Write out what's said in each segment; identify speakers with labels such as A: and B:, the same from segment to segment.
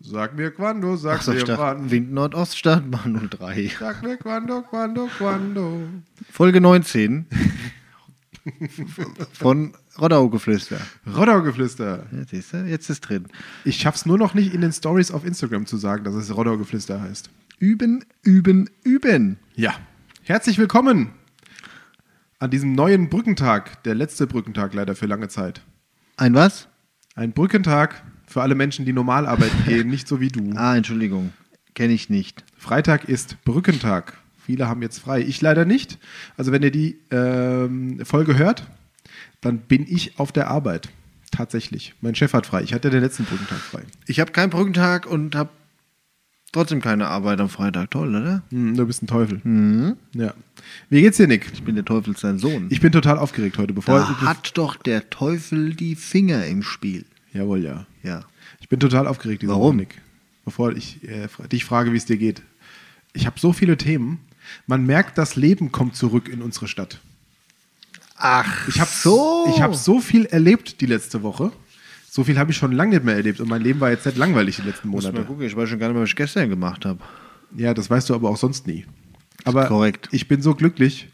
A: Sag mir Quando, sag
B: Achso,
A: mir
B: Stadt,
A: wann.
B: Wind Nordost, Startbahn 03.
A: Sag mir Quando, Quando, Quando.
B: Folge 19 von Roddaugeflüster.
A: Roddaugeflüster.
B: Ja, siehst du, jetzt ist drin.
A: Ich schaff's nur noch nicht in den Stories auf Instagram zu sagen, dass es Roddaugeflüster heißt.
B: Üben, üben, üben.
A: Ja. Herzlich willkommen an diesem neuen Brückentag. Der letzte Brückentag leider für lange Zeit.
B: Ein was?
A: Ein Brückentag für alle Menschen, die normal arbeiten gehen, nicht so wie du.
B: Ah, Entschuldigung. Kenne ich nicht.
A: Freitag ist Brückentag. Viele haben jetzt frei. Ich leider nicht. Also wenn ihr die ähm, Folge hört, dann bin ich auf der Arbeit. Tatsächlich. Mein Chef hat frei. Ich hatte den letzten Brückentag frei.
B: Ich habe keinen Brückentag und habe trotzdem keine Arbeit am Freitag. Toll, oder?
A: Hm, du bist ein Teufel. Ja. Wie geht's dir, Nick?
B: Ich bin der Teufel sein Sohn.
A: Ich bin total aufgeregt heute. Bevor
B: da hat doch der Teufel die Finger im Spiel.
A: Jawohl, ja.
B: Ja.
A: Ich bin total aufgeregt
B: Warum?
A: Woche, Nick. Bevor ich äh, dich frage, wie es dir geht. Ich habe so viele Themen. Man merkt, das Leben kommt zurück in unsere Stadt.
B: Ach,
A: Ich habe
B: so.
A: ich hab so viel erlebt die letzte Woche. So viel habe ich schon lange nicht mehr erlebt und mein Leben war jetzt nicht langweilig die letzten
B: Muss mal
A: Monate.
B: gucken, ich weiß schon gar nicht mehr, was ich gestern gemacht habe.
A: Ja, das weißt du aber auch sonst nie. Aber
B: korrekt.
A: ich bin so glücklich.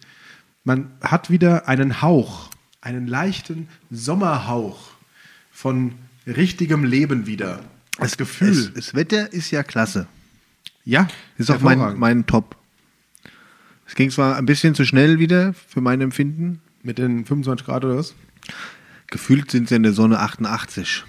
A: Man hat wieder einen Hauch, einen leichten Sommerhauch von richtigem Leben wieder. Das Gefühl.
B: Es, das Wetter ist ja klasse.
A: ja,
B: Ist auch mein, mein Top. Es ging zwar ein bisschen zu schnell wieder für mein Empfinden.
A: Mit den 25 Grad oder was?
B: Gefühlt sind sie in der Sonne 88.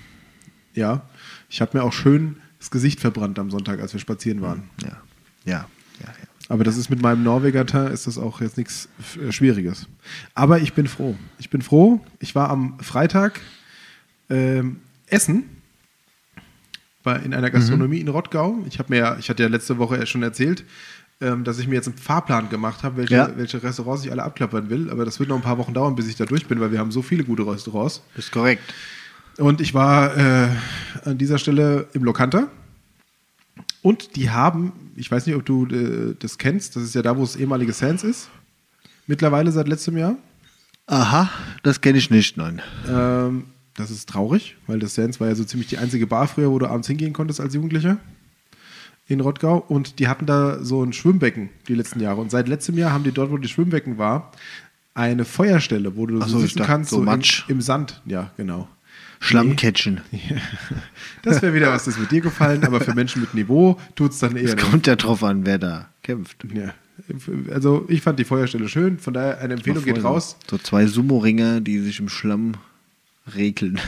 A: Ja. Ich habe mir auch schön das Gesicht verbrannt am Sonntag, als wir spazieren waren.
B: Ja, ja, ja. ja.
A: Aber das ist mit meinem Norweger Teint ist das auch jetzt nichts äh, Schwieriges. Aber ich bin froh. Ich bin froh. Ich war am Freitag ähm, essen war in einer Gastronomie in Rottgau. Ich habe mir, ich hatte ja letzte Woche schon erzählt, ähm, dass ich mir jetzt einen Fahrplan gemacht habe, welche,
B: Ja.
A: welche Restaurants ich alle abklappern will. Aber das wird noch ein paar Wochen dauern, bis ich da durch bin, weil wir haben so viele gute Restaurants.
B: Ist korrekt.
A: Und ich war äh, an dieser Stelle im Lokanta. Und die haben, ich weiß nicht, ob du äh, das kennst, das ist ja da, wo das ehemalige Sands ist. Mittlerweile seit letztem Jahr.
B: Aha, das kenne ich nicht, nein.
A: Ähm, das ist traurig, weil das Sands war ja so ziemlich die einzige Bar früher, wo du abends hingehen konntest als Jugendlicher in Rottgau. Und die hatten da so ein Schwimmbecken die letzten Jahre. Und seit letztem Jahr haben die dort, wo die Schwimmbecken war, eine Feuerstelle, wo du
B: Ach
A: so sitzen kannst,
B: so
A: im,
B: Matsch.
A: im Sand. Ja, genau.
B: Schlammcatchen.
A: Das wäre wieder was, das mit dir gefallen, aber für Menschen mit Niveau tut es dann eher
B: Es kommt ja drauf an, wer da kämpft.
A: Ja. Also ich fand die Feuerstelle schön, von daher eine Empfehlung geht raus.
B: So zwei Sumo-Ringer, die sich im Schlamm regeln.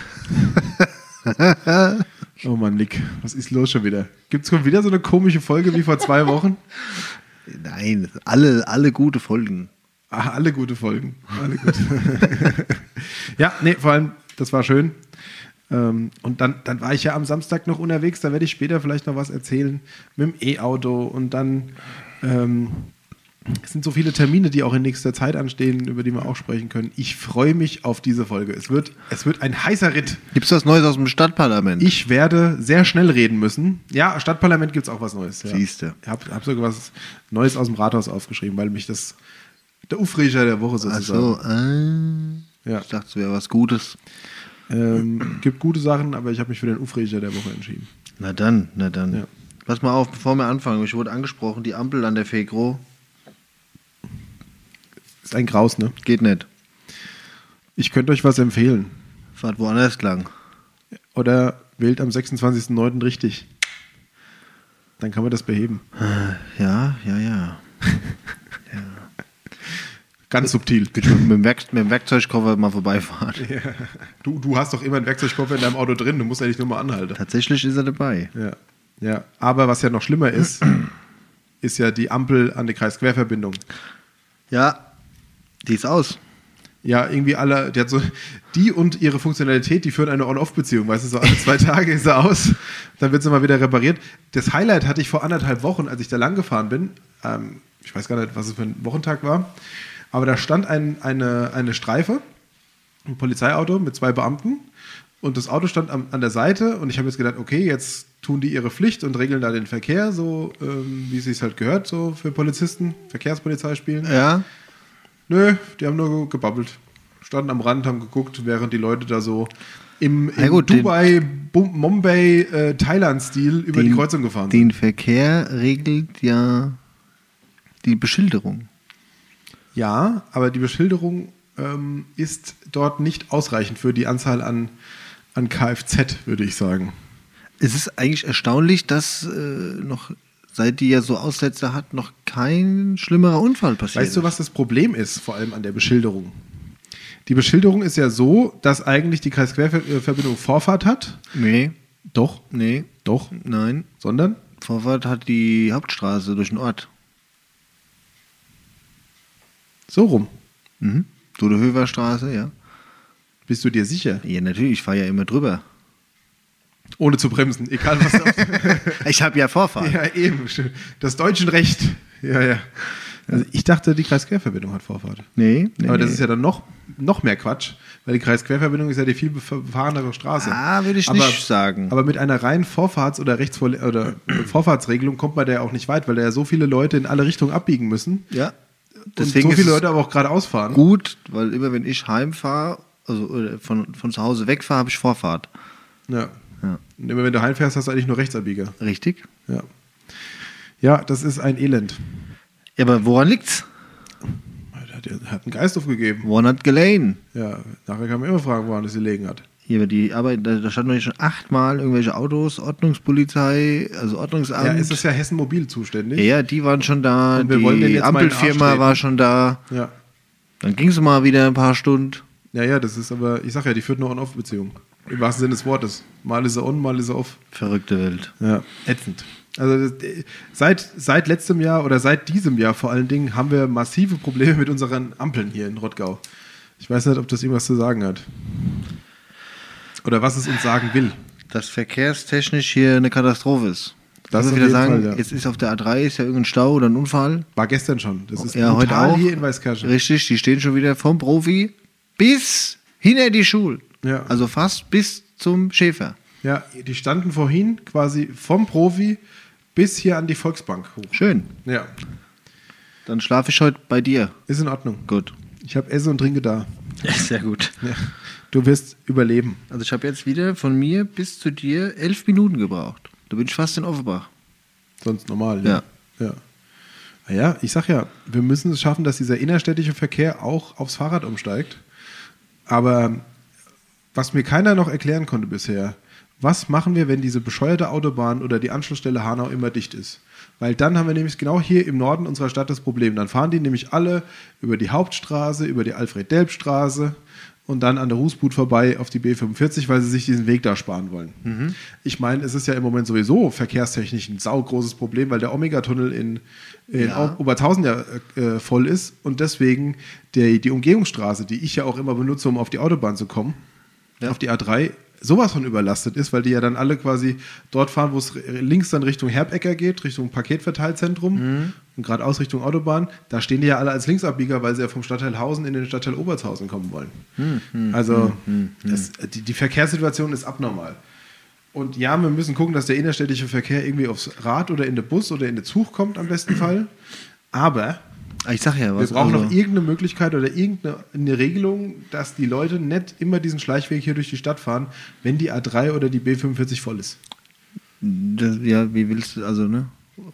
A: Oh Mann, Nick, was ist los schon wieder? Gibt es wieder so eine komische Folge wie vor zwei Wochen?
B: Nein, alle, alle gute Folgen.
A: Ah, alle gute Folgen. Alle gut. ja, nee, vor allem, das war schön. Ähm, und dann, dann war ich ja am Samstag noch unterwegs, da werde ich später vielleicht noch was erzählen mit dem E-Auto und dann ähm, es sind so viele Termine, die auch in nächster Zeit anstehen, über die wir auch sprechen können. Ich freue mich auf diese Folge. Es wird, es wird ein heißer Ritt.
B: Gibt es was Neues aus dem Stadtparlament?
A: Ich werde sehr schnell reden müssen. Ja, Stadtparlament gibt es auch was Neues. Ja.
B: Siehste.
A: Ich habe hab sogar was Neues aus dem Rathaus aufgeschrieben, weil mich das der Aufreger der Woche
B: Ach
A: sozusagen.
B: so, äh,
A: Ja.
B: ich dachte, es wäre was Gutes.
A: Ähm, gibt gute Sachen, aber ich habe mich für den Aufreger der Woche entschieden.
B: Na dann, na dann.
A: Ja.
B: Pass mal auf, bevor wir anfangen. Ich wurde angesprochen, die Ampel an der Fegro
A: Ist ein Graus, ne?
B: geht nicht.
A: Ich könnte euch was empfehlen.
B: Fahrt woanders lang.
A: Oder wählt am 26.09. richtig. Dann kann man das beheben.
B: Ja, ja, ja.
A: Ganz subtil.
B: Bitte mit dem, Werk mit dem Werkzeugkoffer mal vorbeifahren.
A: Du, du hast doch immer einen Werkzeugkoffer in deinem Auto drin, du musst ja nicht nur mal anhalten.
B: Tatsächlich ist er dabei.
A: Ja. ja. Aber was ja noch schlimmer ist, ist ja die Ampel an der Kreisquerverbindung.
B: Ja, die ist aus.
A: Ja, irgendwie alle, die hat so, die und ihre Funktionalität, die führen eine On-Off-Beziehung, weißt du, so alle zwei Tage ist sie aus, dann wird sie mal wieder repariert. Das Highlight hatte ich vor anderthalb Wochen, als ich da lang gefahren bin. Ähm, ich weiß gar nicht, was es für ein Wochentag war, aber da stand ein, eine, eine Streife, ein Polizeiauto mit zwei Beamten und das Auto stand am, an der Seite und ich habe jetzt gedacht, okay, jetzt tun die ihre Pflicht und regeln da den Verkehr, so ähm, wie es sich halt gehört, so für Polizisten, Verkehrspolizei spielen.
B: Ja.
A: Nö, die haben nur gebabbelt. standen am Rand, haben geguckt, während die Leute da so im, im
B: gut, den-
A: Dubai, Bum- Mumbai, äh, Thailand-Stil über die Kreuzung gefahren sind.
B: Den Verkehr regelt ja die Beschilderung.
A: Ja, aber die Beschilderung ähm, ist dort nicht ausreichend für die Anzahl an, an Kfz, würde ich sagen.
B: Es ist eigentlich erstaunlich, dass äh, noch, seit die ja so Aussätze hat, noch kein schlimmerer Unfall passiert
A: Weißt du, was das Problem ist, vor allem an der Beschilderung? Die Beschilderung ist ja so, dass eigentlich die Kreisquerverbindung Vorfahrt hat.
B: Nee,
A: Doch,
B: nee,
A: doch,
B: nein.
A: sondern
B: Vorfahrt hat die Hauptstraße durch den Ort.
A: so rum.
B: Mhm. Dudehöver Straße, ja.
A: Bist du dir sicher?
B: Ja, natürlich, ich fahre ja immer drüber.
A: Ohne zu bremsen, egal was
B: Ich habe ja Vorfahrt.
A: Ja, eben. schön. Das deutsche Recht. Ja, ja. Also ich dachte, die Kreisquerverbindung hat Vorfahrt.
B: Nee, nee.
A: Aber das
B: nee.
A: ist ja dann noch, noch mehr Quatsch, weil die Kreisquerverbindung ist ja die viel befahrenere Straße.
B: Ah, würde ich
A: aber,
B: nicht sagen.
A: Aber mit einer reinen Vorfahrts- oder Rechtsvor oder Vorfahrtsregelung kommt man da ja auch nicht weit, weil da ja so viele Leute in alle Richtungen abbiegen müssen.
B: Ja.
A: und
B: Deswegen
A: so viele Leute aber auch geradeaus fahren.
B: gut, weil immer wenn ich heimfahre, also oder von, von zu Hause wegfahre, habe ich Vorfahrt.
A: Ja.
B: Ja.
A: Und immer wenn du heimfährst, hast du eigentlich nur Rechtsabbieger.
B: Richtig?
A: Ja. Ja, das ist ein Elend.
B: Ja, aber woran liegt's?
A: Der hat, der hat einen Geist aufgegeben.
B: Woran hat gelegen?
A: Ja, nachher kann man immer fragen, woran es gelegen hat.
B: Hier, aber die Arbeit, da, da standen schon achtmal irgendwelche Autos, Ordnungspolizei, also Ordnungsamt.
A: Ja, ist das ja Hessen Mobil zuständig.
B: ja, die waren schon da,
A: Und wir wollen
B: die
A: jetzt den Arsch
B: Ampelfirma war schon da.
A: Ja.
B: Dann ging es mal wieder ein paar Stunden.
A: Ja, ja, das ist aber, ich sag ja, die führt nur On-Off-Beziehung. Im wahrsten Sinne des Wortes. Mal ist er on, mal ist er off.
B: Verrückte Welt.
A: Ja, ätzend. Also äh, seit, seit letztem Jahr oder seit diesem Jahr vor allen Dingen haben wir massive Probleme mit unseren Ampeln hier in Rottgau. Ich weiß nicht, ob das irgendwas zu sagen hat. Oder was es uns sagen will.
B: Dass verkehrstechnisch hier eine Katastrophe ist.
A: Das
B: muss wieder sagen,
A: Fall, ja.
B: jetzt ist auf der A3 ist ja irgendein Stau oder ein Unfall.
A: War gestern schon. Das ist
B: ja, heute auch.
A: hier in Weißkirchen.
B: Richtig, die stehen schon wieder vom Profi bis hinter die Schule.
A: Ja.
B: Also fast bis zum Schäfer.
A: Ja, die standen vorhin quasi vom Profi bis hier an die Volksbank hoch.
B: Schön.
A: Ja,
B: Dann schlafe ich heute bei dir.
A: ist in Ordnung.
B: Gut.
A: Ich habe Esse und Trinke da.
B: Sehr gut.
A: Ja. Du wirst überleben.
B: Also ich habe jetzt wieder von mir bis zu dir elf Minuten gebraucht. Da bin ich fast in Offenbach.
A: Sonst normal.
B: Ja.
A: Ja. Ah Ja, ich sag ja, wir müssen es schaffen, dass dieser innerstädtische Verkehr auch aufs Fahrrad umsteigt. Aber was mir keiner noch erklären konnte bisher, was machen wir, wenn diese bescheuerte Autobahn oder die Anschlussstelle Hanau immer dicht ist? Weil dann haben wir nämlich genau hier im Norden unserer Stadt das Problem. Dann fahren die nämlich alle über die Hauptstraße, über die Alfred-Delp-Straße und dann an der Rußbut vorbei auf die B45, weil sie sich diesen Weg da sparen wollen. Ich meine, es ist ja im Moment sowieso verkehrstechnisch ein saugroßes Problem, weil der Omega-Tunnel in, in
B: Ja.
A: Obertausen ja äh, voll ist und deswegen der, die Umgehungsstraße, die ich ja auch immer benutze, um auf die Autobahn zu kommen,
B: Ja.
A: auf die A3, sowas von überlastet ist, weil die ja dann alle quasi dort fahren, wo es links dann Richtung Herbecker geht, Richtung Paketverteilzentrum
B: Mhm.
A: und geradeaus Richtung Autobahn. Da stehen die ja alle als Linksabbieger, weil sie ja vom Stadtteil Hausen in den Stadtteil Obertshausen kommen wollen.
B: Mhm.
A: Also das, die, die Verkehrssituation ist abnormal. Und ja, wir müssen gucken, dass der innerstädtische Verkehr irgendwie aufs Rad oder in den Bus oder in den Zug kommt am besten Fall. Aber
B: Ich sag ja
A: wir
B: was.
A: brauchen
B: also,
A: noch irgendeine Möglichkeit oder irgendeine eine Regelung, dass die Leute nicht immer diesen Schleichweg hier durch die Stadt fahren, wenn die A3 oder die B45 voll ist.
B: das, ja, wie willst du, also, ne?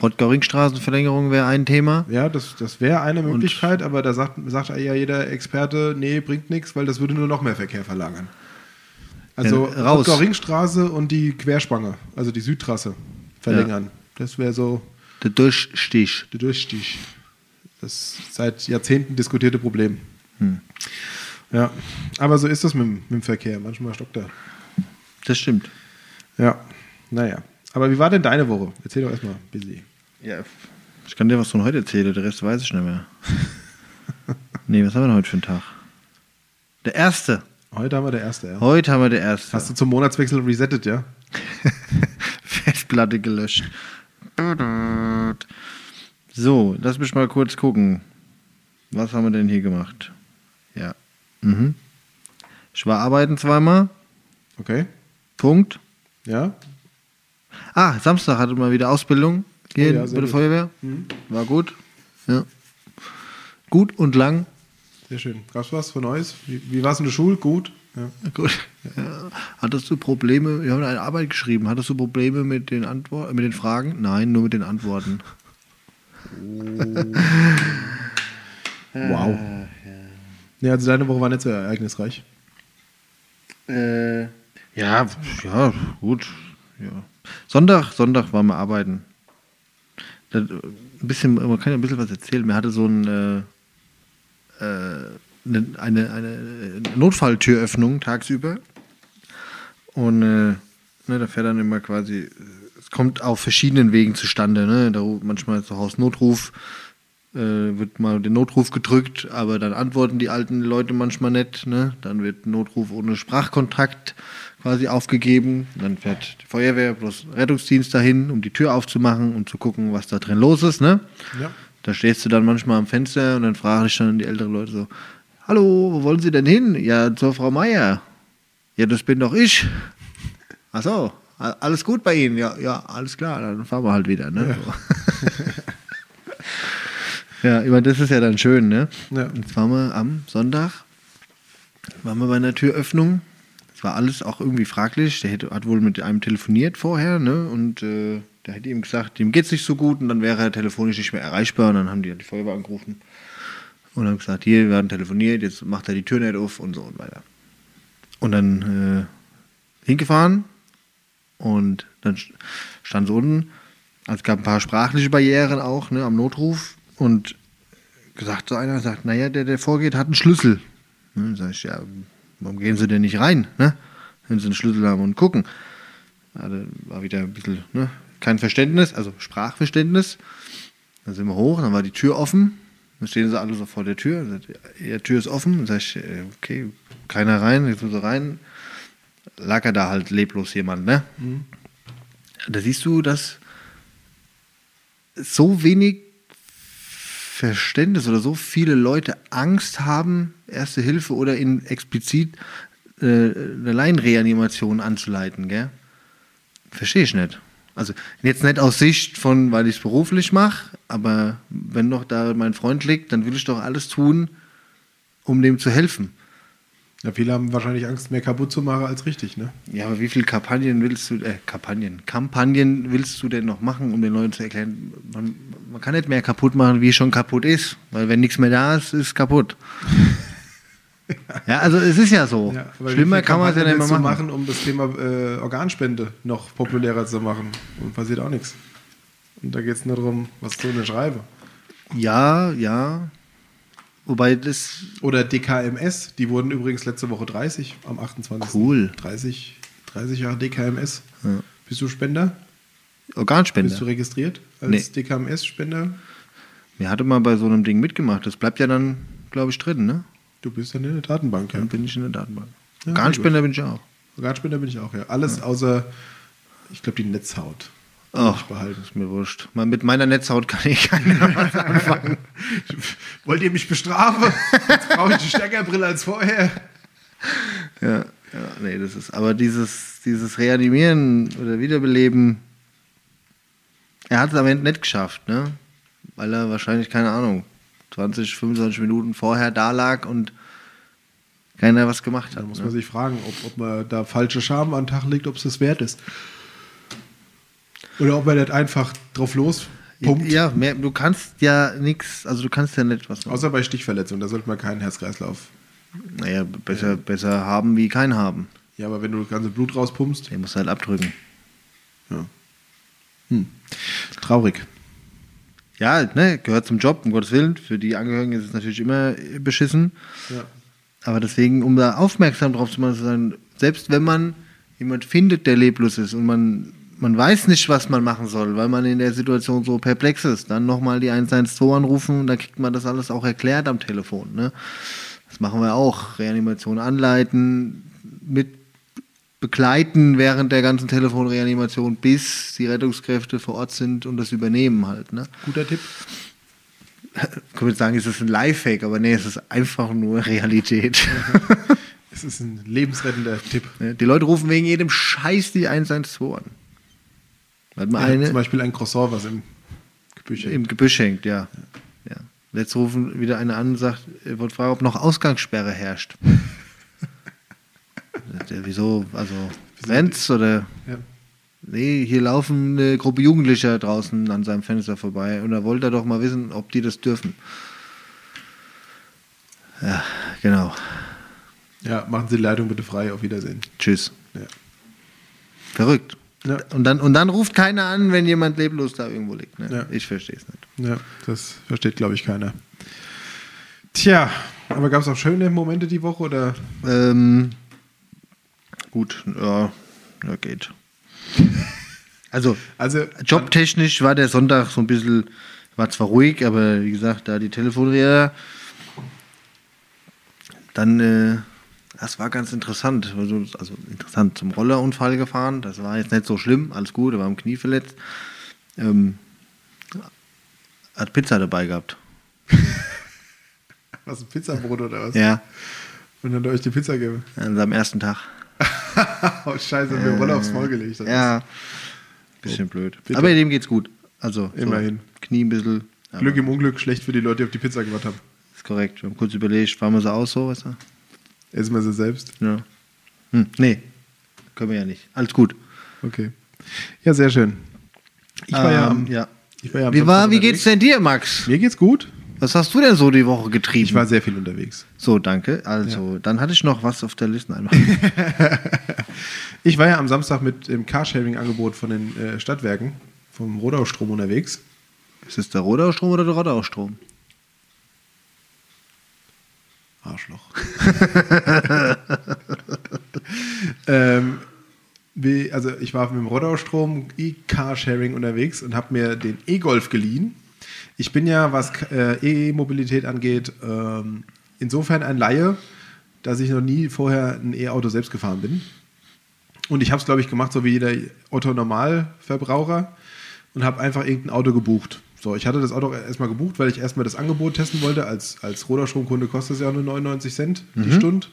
B: Rottgau-Ringstraßenverlängerung wäre ein Thema.
A: Ja, das, das wäre eine Möglichkeit, aber da sagt, sagt ja jeder Experte, nee, bringt nichts, weil das würde nur noch mehr Verkehr verlagern. Also
B: Ja, raus.
A: Rottgau-Ringstraße und die Querspange, also die Südtrasse, verlängern. Das wäre so
B: Der Durchstich.
A: der Durchstich. Das seit Jahrzehnten diskutierte Problem.
B: Hm.
A: Ja, aber so ist das mit, dem- mit dem Verkehr. Manchmal stockt er.
B: Das stimmt.
A: Ja, naja. Aber wie war denn deine Woche? Erzähl doch erstmal, busy.
B: Ja. Ich kann dir was von heute erzählen, der Rest weiß ich nicht mehr. nee, was haben wir denn heute für einen Tag? Der erste.
A: Heute haben wir der erste, ja.
B: Heute haben wir der erste.
A: Hast du zum Monatswechsel resettet, ja?
B: Festplatte gelöscht. So, lass mich mal kurz gucken. Was haben wir denn hier gemacht? Ja. Mhm. Ich war arbeiten zweimal.
A: Okay.
B: Punkt.
A: Ja?
B: Ah, Samstag hatte mal wieder Ausbildung hier
A: Oh ja,
B: bei der. Feuerwehr. War gut. Ja. Gut und lang.
A: Sehr schön. Gab's was für Neues? Wie, wie war es in der Schule? Gut. Ja.
B: Gut. Ja. Hattest du Probleme? Wir haben eine Arbeit geschrieben. Hattest du Probleme mit den Antworten, mit den Fragen? Nein, nur mit den Antworten.
A: Wow. Ja, also deine Woche war nicht so ereignisreich.
B: Äh, ja, ja, gut. Ja. Sonntag, Sonntag waren wir arbeiten. Das, ein bisschen, man kann ja ein bisschen was erzählen. Mir hatte so ein äh, äh, eine, eine, eine Notfalltüröffnung tagsüber. Und äh, ne, da fährt dann immer quasi, es kommt auf verschiedenen Wegen zustande. Ne? Da manchmal zu Hause Notruf, äh, wird mal den Notruf gedrückt, aber dann antworten die alten Leute manchmal nicht. Ne? Dann wird Notruf ohne Sprachkontakt quasi aufgegeben. Dann fährt die Feuerwehr plus Rettungsdienst dahin, um die Tür aufzumachen und zu gucken, was da drin los ist. Ne?
A: Ja.
B: Da stehst du dann manchmal am Fenster und dann frage ich dann die älteren Leute so, hallo, wo wollen Sie denn hin? Ja, zur Frau Meier. Ja, das bin doch ich. Ach so, alles gut bei Ihnen? Ja, ja, alles klar, dann fahren wir halt wieder. Ne? Ja, meine, das ist ja dann schön, ne?
A: Ja.
B: Jetzt waren wir am Sonntag, waren wir bei einer Türöffnung. Es war alles auch irgendwie fraglich. Der hat wohl mit einem telefoniert vorher, ne? Und äh, der hätte ihm gesagt, ihm geht's nicht so gut und dann wäre er telefonisch nicht mehr erreichbar. Und dann haben die die Feuerwehr angerufen und haben gesagt, hier, wir haben telefoniert, jetzt macht er die Tür nicht auf und so und weiter. Und dann äh, hingefahren und dann st- stand so unten, also es gab ein paar sprachliche Barrieren auch ne, am Notruf und gesagt so einer, sagt, naja, der, der vorgeht, hat einen Schlüssel. Ne, dann sag ich, ja, warum gehen Sie denn nicht rein, ne, wenn Sie einen Schlüssel haben und gucken? Da war wieder ein bisschen, ne, kein Verständnis, also Sprachverständnis. Dann sind wir hoch, dann war die Tür offen. Dann stehen sie alle so vor der Tür. Sagt, ja, die Tür ist offen. Dann sag ich, äh, okay, keiner rein, jetzt muss er rein. Lag er da halt leblos jemand, ne? Da siehst du, dass so wenig Verständnis oder so viele Leute Angst haben, Erste Hilfe oder in explizit äh, eine Laienreanimation anzuleiten, gell? Verstehe ich nicht. Also jetzt nicht aus Sicht von, weil ich es beruflich mache, aber wenn doch da mein Freund liegt, dann will ich doch alles tun, um dem zu helfen.
A: Ja, viele haben wahrscheinlich Angst, mehr kaputt zu machen als richtig, ne?
B: Ja, aber wie viele Kampagnen willst du, äh, Kampagnen, Kampagnen willst du denn noch machen, um den Leuten zu erklären, man, man kann nicht mehr kaputt machen, wie schon kaputt ist, weil wenn nichts mehr da ist, ist kaputt. ja, also es ist ja so.
A: Ja,
B: Schlimmer kann man es ja nicht mehr machen.
A: machen, um das Thema äh, Organspende noch populärer zu machen. Und passiert auch nichts. Und da geht es nur darum, was du denn schreibe.
B: Ja, ja. Wobei das
A: Oder DKMS, die wurden übrigens letzte Woche 30, am 28.
B: Cool.
A: 30, 30 Jahre DKMS.
B: Ja.
A: Bist du Spender?
B: Organspende.
A: Bist du registriert als
B: Nee.
A: DKMS-Spender?
B: Mir hatte mal bei so einem Ding mitgemacht. Das bleibt ja dann, glaube ich, drin, ne?
A: Du bist dann in der Datenbank, ja.
B: Dann bin ich in der Datenbank.
A: Ja,
B: Organspender bin ich auch.
A: Organspender bin ich auch, ja. Alles außer, ich glaube, die Netzhaut.
B: Ach,
A: behalten.
B: ist mir wurscht. Mal mit meiner Netzhaut kann ich keiner was anfangen.
A: Wollt ihr mich bestrafen? Jetzt brauche ich eine Steckerbrille als vorher.
B: Ja, ja, nee, das ist. Aber dieses, dieses Reanimieren oder Wiederbeleben, er hat es am Ende nicht geschafft, ne? Weil er wahrscheinlich, keine Ahnung, 20, 25 Minuten vorher da lag und keiner was gemacht hat.
A: Da muss
B: ne?
A: man sich fragen, ob, ob man da falsche Scham an den Tag legt, ob es das wert ist. Oder ob man nicht einfach drauf los pumpt.
B: Ja, mehr, du kannst ja nichts, also du kannst ja nicht was machen.
A: Außer bei Stichverletzungen, da sollte man keinen Herz-Kreislauf.
B: Naja, besser, besser haben wie kein haben.
A: Ja, aber wenn du das ganze Blut rauspumpst,
B: Den musst du halt abdrücken.
A: ja. Hm. Traurig.
B: Ja, ne, gehört zum Job, um Gottes Willen. Für die Angehörigen ist es natürlich immer beschissen.
A: Ja.
B: Aber deswegen, um da aufmerksam drauf zu machen, selbst wenn man jemand findet, der leblos ist und man, man weiß nicht, was man machen soll, weil man in der Situation so perplex ist, dann nochmal die 112 anrufen und dann kriegt man das alles auch erklärt am Telefon. Ne? Das machen wir auch. Reanimation anleiten, mit begleiten während der ganzen Telefonreanimation, bis die Rettungskräfte vor Ort sind und das übernehmen halt. Ne?
A: Guter Tipp.
B: Ich könnte sagen, es ist ein Lifehack, aber nee, es ist einfach nur Realität.
A: Es ist ein lebensrettender Tipp.
B: Die Leute rufen wegen jedem Scheiß die 112 an. Weil man
A: Ja, zum
B: eine
A: Beispiel ein Croissant, was im Gebüsch hängt.
B: im Gebüsch hängt, ja. ja. Jetzt rufen wieder einer an und sagt, er wollte fragen, ob noch Ausgangssperre herrscht. Er, Wieso? Also, brennt's oder?
A: Ja.
B: Nee, hier laufen eine Gruppe Jugendlicher draußen an seinem Fenster vorbei und da wollte er doch mal wissen, ob die das dürfen. Ja, genau.
A: ja, machen Sie die Leitung bitte frei. Auf Wiedersehen.
B: Tschüss.
A: Ja.
B: Verrückt.
A: Ja.
B: Und, dann, und dann ruft keiner an, wenn jemand leblos da irgendwo liegt. Ne?
A: Ja.
B: Ich verstehe es nicht.
A: Ja, das versteht, glaube ich, keiner. Tja, aber gab es auch schöne Momente die Woche oder?
B: Ähm, gut, ja, ja, geht. Also,
A: Also,
B: jobtechnisch war der Sonntag so ein bisschen, war zwar ruhig, aber wie gesagt, da die Telefonräder, dann, äh, das war ganz interessant. Also, also interessant, zum Rollerunfall gefahren, das war jetzt nicht so schlimm, alles gut, er war am Knie verletzt. Ähm, hat Pizza dabei gehabt.
A: was ein Pizzabrot oder was?
B: Ja,
A: Und dann hat er euch die Pizza gegeben.
B: an seinem ersten Tag.
A: oh, scheiße, mir Rolle aufs Maul gelegt. Das
B: Ja, bisschen blöd.
A: bitte.
B: Aber dem geht's gut. Also,
A: Immerhin.
B: So, Knie ein bisschen.
A: Glück im Unglück, schlecht für die Leute, die auf die Pizza gewartet haben.
B: Ist korrekt. Wir haben kurz überlegt, fahren wir sie aus so, weißt du?
A: Essen wir sie selbst.
B: Ja. Hm, nee, können wir ja nicht. Alles gut.
A: Okay. Ja, sehr schön. Ich war ja, am,
B: Ähm, ja.
A: ich war ja
B: Wie, war, wie geht's denn dir, Max?
A: Mir geht's gut.
B: Was hast du denn so die Woche getrieben?
A: Ich war sehr viel unterwegs.
B: so, danke. Also, dann hatte ich noch was auf der Liste. Einmal.
A: Ich war ja am Samstag mit dem Carsharing-Angebot von den äh, Stadtwerken, vom Rodaustrom unterwegs.
B: Ist es der Rodaustrom oder der Rodaustrom?
A: Arschloch. ähm, wie, also ich war mit dem Rodaustrom E-Carsharing unterwegs und habe mir den E-Golf geliehen. Ich bin ja, was äh, E-Mobilität angeht, ähm, insofern ein Laie, dass ich noch nie vorher ein E-Auto selbst gefahren bin. Und ich habe es, glaube ich, gemacht, so wie jeder Otto-Normalverbraucher und habe einfach irgendein Auto gebucht. So, ich hatte das Auto erstmal gebucht, weil ich erstmal das Angebot testen wollte. Als, als Roderstromkunde kostet es ja nur 99 Cent die Stunde.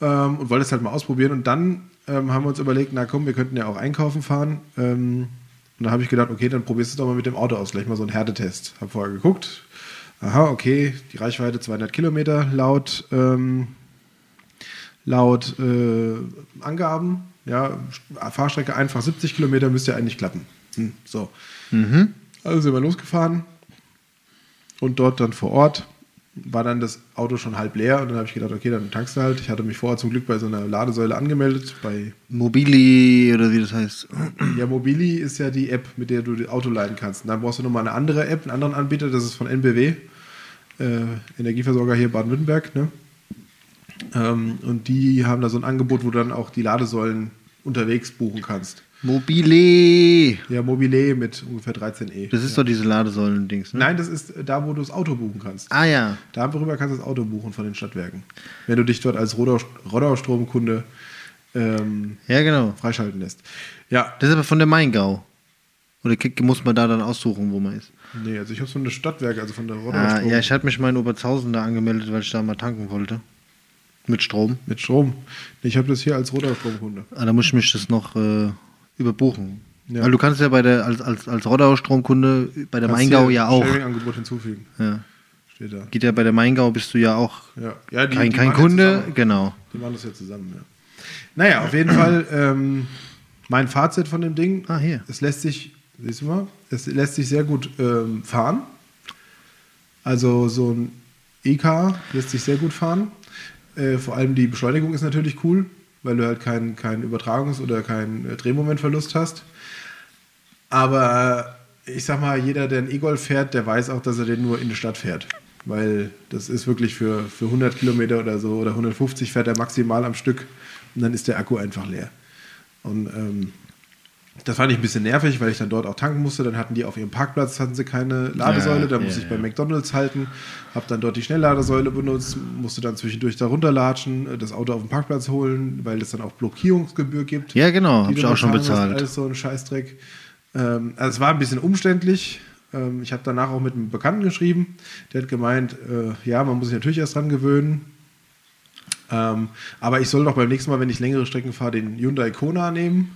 A: Ähm, und wollte es halt mal ausprobieren. Und dann ähm, haben wir uns überlegt, na komm, wir könnten ja auch einkaufen fahren. Ähm, und da habe ich gedacht, okay, dann probierst du es doch mal mit dem Auto aus. Gleich mal so einen Härtetest. Habe vorher geguckt. Aha, okay, die Reichweite 200 Kilometer laut, ähm, laut äh, Angaben. Ja, Fahrstrecke einfach 70 Kilometer müsste ja eigentlich klappen. Hm, so. Also sind wir losgefahren und dort dann vor Ort war dann das Auto schon halb leer und dann habe ich gedacht, okay, dann tankst du halt. Ich hatte mich vorher zum Glück bei so einer Ladesäule angemeldet. Bei
B: Mobili oder wie das heißt.
A: ja, Mobili ist ja die App, mit der du das Auto laden kannst. Und dann brauchst du nochmal eine andere App, einen anderen Anbieter, das ist von NBW, äh, Energieversorger hier Baden-Württemberg. Ne? Ähm, und die haben da so ein Angebot, wo du dann auch die Ladesäulen unterwegs buchen kannst.
B: Mobile.
A: Ja, Mobile mit ungefähr 13e.
B: Das ist doch diese Ladesäulen-Dings, ne?
A: Nein, das ist da, wo du das Auto buchen kannst.
B: Ah ja.
A: Darüber kannst du das Auto buchen von den Stadtwerken. Wenn du dich dort als Rodau- Rodau-Stromkunde ähm,
B: Ja, genau.
A: freischalten lässt. Ja,
B: Das ist aber von der Maingau. Oder muss man da dann aussuchen, wo man ist?
A: nee, also ich habe es von der Stadtwerke, also von der
B: Ah,
A: Rodau-Strom.
B: ja, ich hatte mich mal in Oberzhausen da angemeldet, weil ich da mal tanken wollte. Mit Strom.
A: mit Strom. Ich habe das hier als Rodau-Stromkunde.
B: Ah, da muss ich mich das noch äh, überbuchen.
A: Ja.
B: Weil du kannst ja bei der, als, als, als Roddau-Stromkunde bei der
A: Kannst
B: Maingau ja auch.
A: Sharing-Angebot hinzufügen.
B: Ja.
A: Steht da.
B: Geht ja bei der Maingau, bist du ja auch
A: Ja, ja die,
B: kein,
A: die
B: kein Kunde. Genau.
A: Die machen das ja zusammen, ja. Naja, auf jeden Fall ähm, mein Fazit von dem Ding.
B: Ah, hier.
A: Es lässt sich, siehst du mal, es lässt sich sehr gut ähm, fahren. Also so ein EK lässt sich sehr gut fahren. Äh, vor allem die Beschleunigung ist natürlich cool, weil du halt keinen kein Übertragungs- oder keinen äh, Drehmomentverlust hast. Aber ich sag mal, jeder, der einen E-Golf fährt, der weiß auch, dass er den nur in die Stadt fährt. Weil das ist wirklich für, für 100 Kilometer oder so oder 150 fährt er maximal am Stück und dann ist der Akku einfach leer. Und ähm, das fand ich ein bisschen nervig, weil ich dann dort auch tanken musste. Dann hatten die auf ihrem Parkplatz hatten sie keine Ladesäule.
B: Ja,
A: da
B: ja,
A: musste ich bei
B: ja.
A: McDonalds halten, habe dann dort die Schnellladesäule benutzt, musste dann zwischendurch da runterlatschen, das Auto auf den Parkplatz holen, weil es dann auch Blockierungsgebühr gibt.
B: Ja, genau. Hab ich auch schon bezahlt.
A: Alles so ein Scheißdreck. Ähm, also es war ein bisschen umständlich. Ähm, ich habe danach auch mit einem Bekannten geschrieben. Der hat gemeint, äh, ja, man muss sich natürlich erst dran gewöhnen. Ähm, aber ich soll doch beim nächsten Mal, wenn ich längere Strecken fahre, den Hyundai Kona nehmen,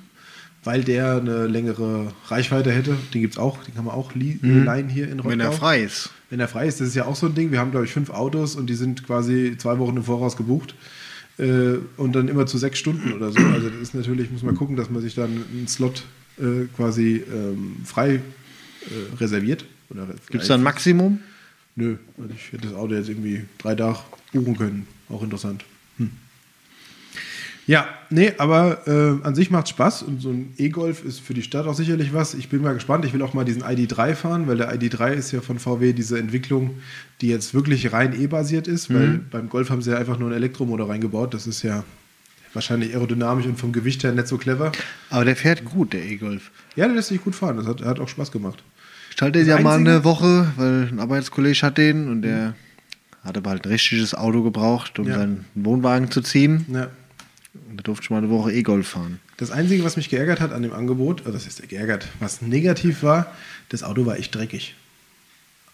A: weil der eine längere Reichweite hätte. Den gibt es auch, den kann man auch li- leihen hier in Rottgau.
B: Wenn er frei ist.
A: Wenn er frei ist, das ist ja auch so ein Ding. Wir haben, glaube ich, fünf Autos und die sind quasi zwei Wochen im Voraus gebucht. Äh, und dann immer zu sechs Stunden oder so. Also das ist natürlich, muss man gucken, dass man sich dann einen Slot äh, quasi ähm, frei äh, reserviert.
B: Gibt es da ein Maximum?
A: Nö, also ich hätte das Auto jetzt irgendwie drei Tage buchen können. Auch interessant. Hm. Ja, nee, aber äh, an sich macht Spaß und so ein E-Golf ist für die Stadt auch sicherlich was. Ich bin mal gespannt. Ich will auch mal diesen ID3 fahren, weil der ID3 ist ja von VW diese Entwicklung, die jetzt wirklich rein E-basiert ist, weil beim Golf haben sie ja einfach nur einen Elektromotor reingebaut. Das ist ja wahrscheinlich aerodynamisch und vom Gewicht her nicht so clever.
B: Aber der fährt gut, der E-Golf.
A: Ja, der lässt sich gut fahren. Das hat, hat auch Spaß gemacht.
B: Ich halte
A: Das
B: ja mal eine Woche, weil ein Arbeitskollege hat den und der hat aber halt ein richtiges Auto gebraucht, um
A: Ja.
B: seinen Wohnwagen zu ziehen.
A: Ja.
B: Und da durfte ich mal eine Woche E-Golf fahren.
A: Das Einzige, was mich geärgert hat an dem Angebot, also das ist geärgert, was negativ war, das Auto war echt dreckig.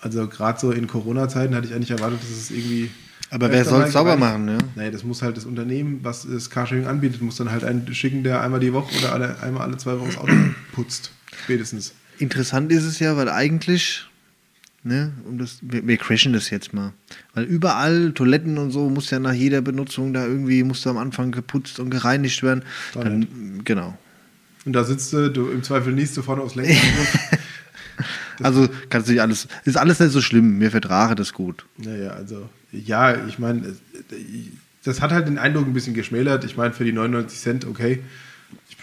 A: Also gerade so in Corona-Zeiten hatte ich eigentlich erwartet, dass es irgendwie.
B: Aber wer soll es sauber machen, ne?
A: Nee, das muss halt das Unternehmen, was das Carsharing anbietet, muss dann halt einen schicken, der einmal die Woche oder alle, einmal alle zwei Wochen das Auto putzt. Spätestens.
B: Interessant ist es ja, weil eigentlich, ne, um das, wir, wir crashen das jetzt mal. Weil überall Toiletten und so muss ja nach jeder Benutzung da irgendwie, muss da am Anfang geputzt und gereinigt werden.
A: Da
B: Dann, genau.
A: Und da sitzt du, du im Zweifel niest du vorne aufs Lenkrad.
B: Also kannst du nicht alles, ist alles nicht so schlimm, mir vertrage das gut.
A: Naja, also, ja, ich meine, das hat halt den Eindruck ein bisschen geschmälert. Ich meine, für die 99 Cent, okay.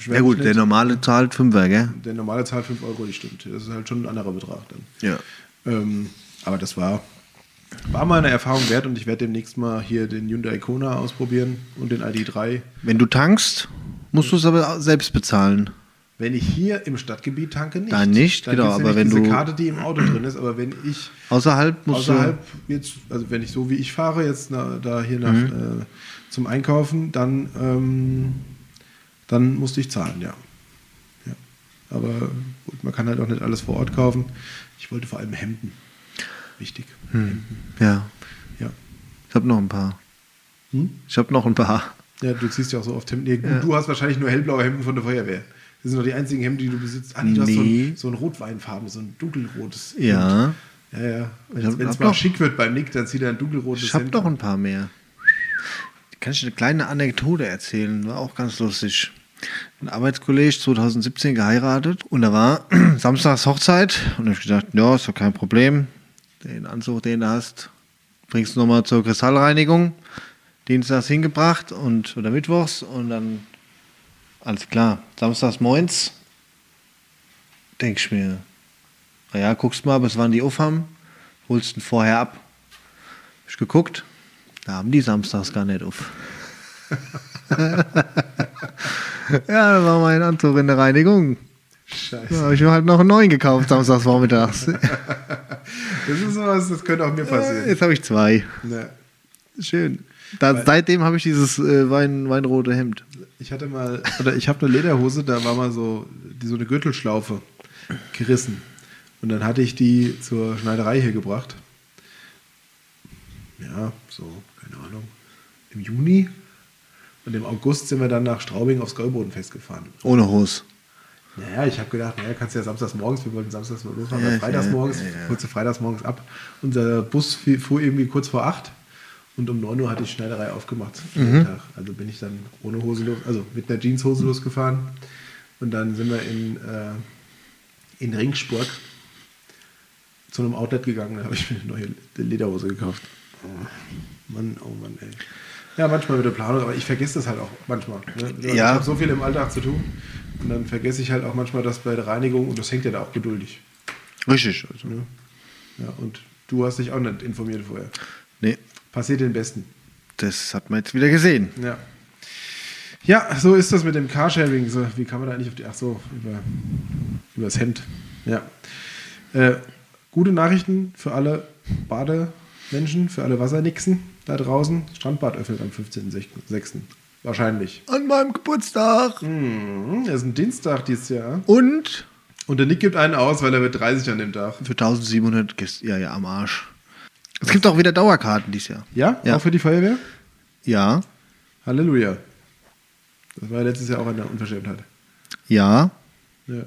B: Ja gut, der
A: nicht.
B: normale zahlt Fünfer, gell?
A: Der normale zahlt 5 Euro, die stimmt. Das ist halt schon ein anderer Betrag dann.
B: Ja.
A: Ähm, aber das war, war mal eine Erfahrung wert und ich werde demnächst mal hier den Hyundai Kona ausprobieren und den ID3.
B: Wenn du tankst, musst du es aber selbst bezahlen.
A: Wenn ich hier im Stadtgebiet tanke, nicht.
B: Dann nicht, genau,
A: gibt's
B: aber
A: nämlich
B: wenn
A: diese
B: du-
A: Karte, die im Auto drin ist, aber wenn ich
B: Außerhalb musst
A: außerhalb jetzt, also wenn ich so wie ich fahre, jetzt na, da hier nach,
B: Mhm.
A: äh, zum Einkaufen, dann, ähm, dann musste ich zahlen, ja. ja. Aber gut, man kann halt auch nicht alles vor Ort kaufen. Ich wollte vor allem Hemden. Wichtig.
B: du. Ja.
A: Ja.
B: Ich habe noch ein paar.
A: Hm?
B: Ich habe noch ein paar.
A: Ja, du ziehst ja auch so oft Hemden. Nee,
B: Ja.
A: Du hast wahrscheinlich nur hellblaue Hemden von der Feuerwehr. Das sind doch die einzigen Hemden, die du besitzt. Ah, nee, du hast so ein, so ein Rotweinfarben, so ein dunkelrotes.
B: Ja.
A: Hemd. Ja, ja. Wenn es mal
B: noch-
A: schick wird beim Nick, dann zieht er ein dunkelrotes
B: Ich habe
A: an.
B: ein paar mehr. Kann ich eine kleine Anekdote erzählen? War auch ganz lustig. Ein Arbeitskollege 2017 geheiratet und da war samstags Hochzeit und da habe ich gedacht, ja, ist doch kein Problem. Den Anzug, den du hast, bringst du nochmal zur Kristallreinigung. Dienstags hingebracht und oder mittwochs und dann alles klar. Samstags moins denk ich mir, naja, guckst mal, bis wann die aufhaben, holst ihn vorher ab. Hab ich geguckt, da haben die samstags gar nicht auf. ja, da war mein Anzug in der Reinigung. Da
A: Scheiße.
B: habe ich mir halt noch einen neuen gekauft, samstags vormittags.
A: Das ist sowas, das könnte auch mir passieren.
B: Jetzt habe ich zwei.
A: Ja.
B: Schön. Da, seitdem habe ich dieses äh, Wein, weinrote Hemd.
A: Ich hatte mal, oder ich habe eine Lederhose, da war mal so, die, so eine Gürtelschlaufe gerissen. Und dann hatte ich die zur Schneiderei hier gebracht. Ja, so, keine Ahnung, im Juni. Und im August sind wir dann nach Straubing aufs Gäubodenfest gefahren.
B: Ohne Hose.
A: Naja, ich habe gedacht, naja, kannst du ja samstags morgens, wir wollten samstags mal losfahren,
B: Ja,
A: freitags morgens,
B: ja, ja.
A: kurze freitags morgens ab. Unser Bus fuhr irgendwie kurz vor acht und um 9 Uhr hatte ich Schneiderei aufgemacht.
B: Mhm.
A: Also bin ich dann ohne Hose los, also mit einer Jeanshose losgefahren. Und dann sind wir in, äh, in Ringsburg zu einem Outlet gegangen, da habe ich mir eine neue Lederhose gekauft. Oh, Mann, oh Mann, ey. Ja, manchmal mit der Planung, aber ich vergesse das halt auch manchmal. Ne? Ich
B: Ja.
A: habe so viel im Alltag zu tun. Und dann vergesse ich halt auch manchmal das bei der Reinigung und das hängt ja da auch geduldig.
B: Richtig. Also.
A: Ne? Ja, und du hast dich auch nicht informiert vorher.
B: Nee,
A: Passiert den Besten.
B: das hat man jetzt wieder gesehen.
A: Ja. Ja, so ist das mit dem Carsharing. So, wie kann man da eigentlich auf die. Ach so, über, über das Hemd. Ja. Äh, gute Nachrichten für alle Bademenschen, für alle Wassernixen da draußen. Strandbad öffnet am 15.06. Wahrscheinlich.
B: An meinem Geburtstag.
A: Mhm, das ist ein Dienstag dieses Jahr.
B: Und
A: Und der Nick gibt einen aus, weil er wird 30 an dem Tag.
B: für 1700 Gäste. Ja, ja, am Arsch. Es gibt auch wieder Dauerkarten dieses Jahr.
A: Ja?
B: Ja.
A: Auch für die Feuerwehr?
B: Ja.
A: Halleluja. Das war ja letztes Jahr auch eine Unverschämtheit.
B: Ja.
A: Ja.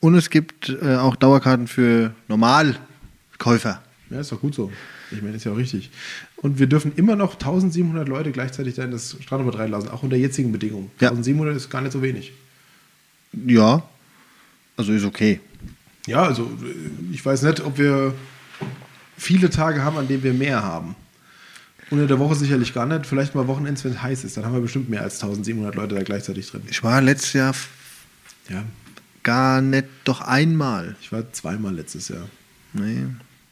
B: Und es gibt äh, auch Dauerkarten für Normalkäufer.
A: Ja, ist doch gut so. Ich meine, ist ja auch richtig. Und wir dürfen immer noch 1700 Leute gleichzeitig da in das Strandbad reinlassen, auch unter jetzigen Bedingungen.
B: Ja.
A: 1700 ist gar nicht so wenig.
B: Ja. Also ist okay.
A: Ja, also äh, ich weiß nicht, ob wir viele Tage haben, an denen wir mehr haben. Unter der Woche sicherlich gar nicht. Vielleicht mal Wochenends, wenn es heiß ist. Dann haben wir bestimmt mehr als 1700 Leute da gleichzeitig drin.
B: Ich war letztes Jahr
A: Ja,
B: gar nicht doch einmal.
A: ich war zweimal letztes Jahr.
B: Nee.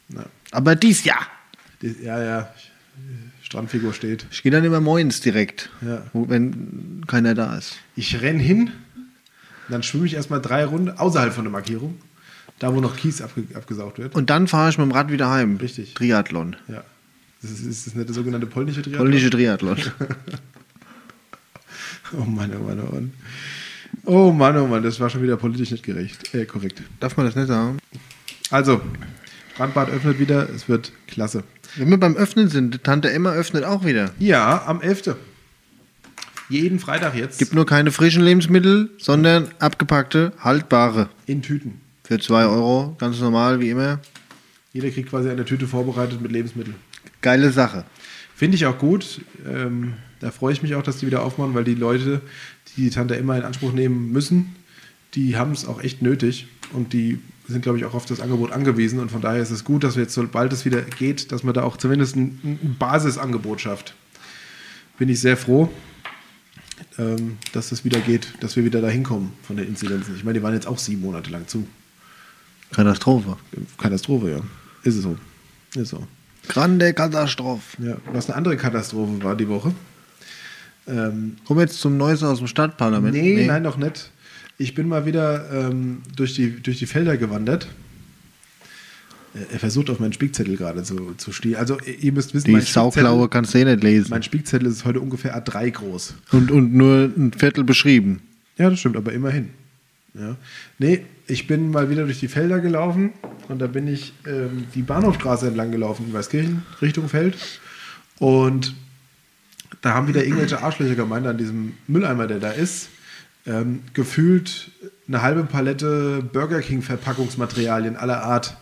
A: Na,
B: Aber dies Jahr.
A: Die, ja, ja. Strandfigur steht.
B: Ich gehe dann immer moins direkt,
A: Ja.
B: wenn keiner da ist.
A: Ich renn hin, dann schwimme ich erstmal drei Runden außerhalb von der Markierung. Da, wo noch Kies abge abgesaugt wird.
B: Und dann fahre ich mit dem Rad wieder heim.
A: Richtig.
B: Triathlon.
A: Ja. Das ist, ist das nicht der sogenannte polnische Triathlon?
B: Polnische Triathlon.
A: Oh Mann, oh Mann, oh Mann. Oh Mann, oh Mann, das war schon wieder politisch nicht gerecht. Äh, korrekt.
B: Darf man das nicht sagen?
A: Also, Brandbad öffnet wieder, es wird klasse.
B: Wenn wir beim Öffnen sind, Tante Emma öffnet auch wieder.
A: Ja, am 11. Jeden Freitag jetzt.
B: Gibt nur keine frischen Lebensmittel, sondern abgepackte, haltbare.
A: in Tüten.
B: Für 2 Euro, ganz normal, wie immer.
A: Jeder kriegt quasi eine Tüte vorbereitet mit Lebensmitteln.
B: Geile Sache.
A: Finde ich auch gut. Ähm, da freue ich mich auch, dass die wieder aufmachen, weil die Leute, die die Tante immer in Anspruch nehmen müssen, die haben es auch echt nötig und die sind, glaube ich, auch auf das Angebot angewiesen. Und von daher ist es gut, dass wir jetzt, sobald es wieder geht, dass man da auch zumindest ein, Basisangebot schafft. Bin ich sehr froh, ähm, dass das wieder geht, dass wir wieder da hinkommen von den Inzidenzen. Ich meine, die waren jetzt auch sieben Monate lang zu.
B: Katastrophe.
A: Katastrophe, ja. Ist es so. Ist so.
B: Grande Katastrophe.
A: Ja. Was eine andere Katastrophe war die Woche. Ähm,
B: Kommen wir jetzt zum Neues aus dem Stadtparlament?
A: nee, nein, noch nicht. Ich bin mal wieder ähm, durch, die, durch die Felder gewandert. Er versucht auf meinen Spickzettel gerade zu, zu stehen. Also ihr- müsst wissen,
B: Die
A: mein
B: Sauklaue kannst du eh nicht lesen.
A: mein Spickzettel ist heute ungefähr A3 groß.
B: Und, und nur ein Viertel beschrieben.
A: Ja, das stimmt, aber immerhin. Ja. Nee, ich bin mal wieder durch die Felder gelaufen und da bin ich ähm, die Bahnhofstraße entlang gelaufen in Weißkirchen, Richtung Feld. Und da haben wieder irgendwelche Arschlöcher gemeint an diesem Mülleimer, der da ist, ähm, gefühlt eine halbe Palette Burger King Verpackungsmaterialien aller Art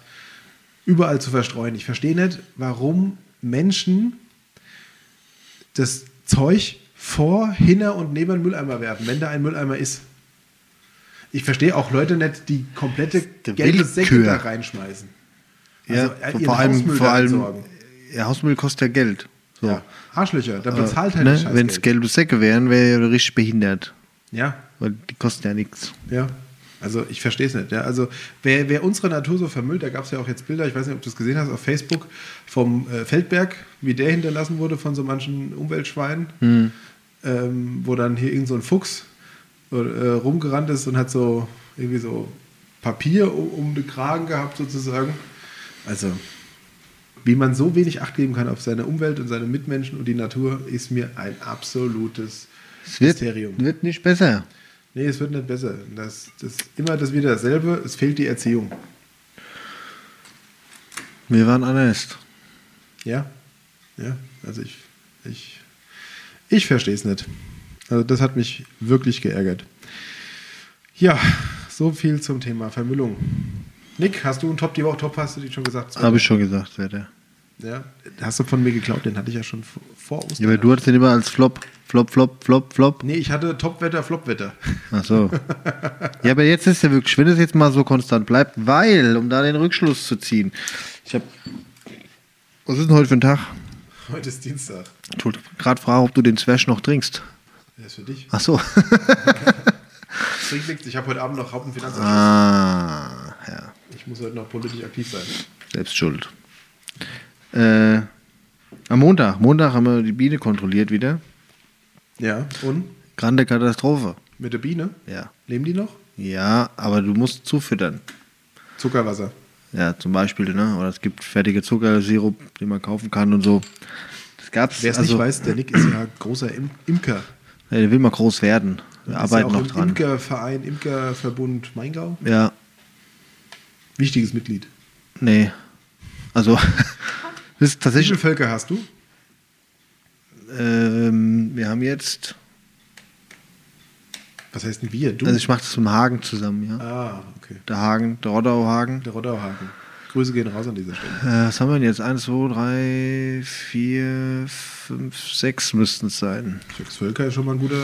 A: überall zu verstreuen. Ich verstehe nicht, warum Menschen das Zeug vor, hinter und neben den Mülleimer werfen, wenn da ein Mülleimer ist. Ich verstehe auch Leute nicht, die komplette gelbe Säcke da reinschmeißen.
B: Ja,
A: Also, äh, ihren
B: vor allem,
A: Hausmüll
B: vor allem ja, Hausmüll kostet ja Geld. So.
A: Ja, Arschlöcher, da bezahlt
B: Äh,
A: halt
B: ne? Wenn es gelbe Säcke wären, wäre ja richtig behindert.
A: Ja,
B: Weil die kosten ja nichts.
A: ja. Also ich verstehe es nicht. Ja. Also wer, wer unsere Natur so vermüllt, da gab es ja auch jetzt Bilder, ich weiß nicht, ob du es gesehen hast, auf Facebook vom äh, Feldberg, wie der hinterlassen wurde von so manchen Umweltschweinen,
B: Hm.
A: ähm, wo dann hier irgend so ein Fuchs äh, rumgerannt ist und hat so irgendwie so Papier um, um den Kragen gehabt sozusagen. Also wie man so wenig Acht geben kann auf seine Umwelt und seine Mitmenschen und die Natur, ist mir ein absolutes
B: Es wird,
A: Mysterium.
B: wird nicht besser.
A: Nee, es wird nicht besser. Das, das immer das wieder dasselbe. Es fehlt die Erziehung.
B: Wir waren anders.
A: Ja, ja. Also ich, ich, ich verstehe es nicht. Also das hat mich wirklich geärgert. Ja, so viel zum Thema Vermüllung. Nick, hast du einen Top die Woche? Top hast du die schon gesagt?
B: Habe ich schon gesagt, Wetter.
A: Ja, hast du von mir geklaut? Den hatte ich ja schon vor- Ostern.
B: Ja, aber du hattest den immer als Flop. Flop, Flop, Flop, Flop.
A: Nee, ich hatte Topwetter, Flopwetter.
B: Ach so. ja, aber jetzt ist ja wirklich, wenn es jetzt mal so konstant bleibt, weil, um da den Rückschluss zu ziehen, ich habe. Was ist denn heute für ein Tag?
A: Heute ist Dienstag.
B: Ich wollte gerade fragen, ob du den Zwerg noch trinkst.
A: Der ist für dich.
B: Ach so.
A: Trink nichts. Ich habe heute Abend noch Hauptenfinanzausschuss.
B: ah, ja.
A: Ich muss heute noch politisch aktiv sein.
B: Selbst schuld. Äh, am Montag. Montag haben wir die Biene kontrolliert wieder.
A: Ja, und?
B: Grande Katastrophe.
A: Mit der Biene?
B: Ja.
A: Leben die noch?
B: Ja, aber du musst zufüttern.
A: Zuckerwasser.
B: Ja, zum Beispiel, ne? Oder es gibt fertige Zuckersirup, den man kaufen kann und so. Das gab's.
A: Wer es
B: also,
A: nicht weiß, der Nick ist ja großer Im Imker.
B: Ja, der will mal groß werden. Wir arbeiten
A: ja auch
B: noch
A: im
B: dran.
A: Imkerverein, Imkerverbund Maingau.
B: Ja,
A: Wichtiges Mitglied.
B: nee. Also, das ist
A: Wie viele
B: tatsächlich.
A: Völker hast du?
B: Ähm, wir haben jetzt
A: Was heißt denn wir? Du?
B: Also ich mache das mit Hagen zusammen, ja.
A: ah, okay.
B: Der Hagen, der Roddau-Hagen.
A: Der Roddauhaken. Grüße gehen raus an dieser Stelle.
B: Äh, was haben wir denn jetzt? Eins, zwei, drei, vier, fünf, sechs müssten es sein.
A: Sechs Völker ist schon mal eine gute,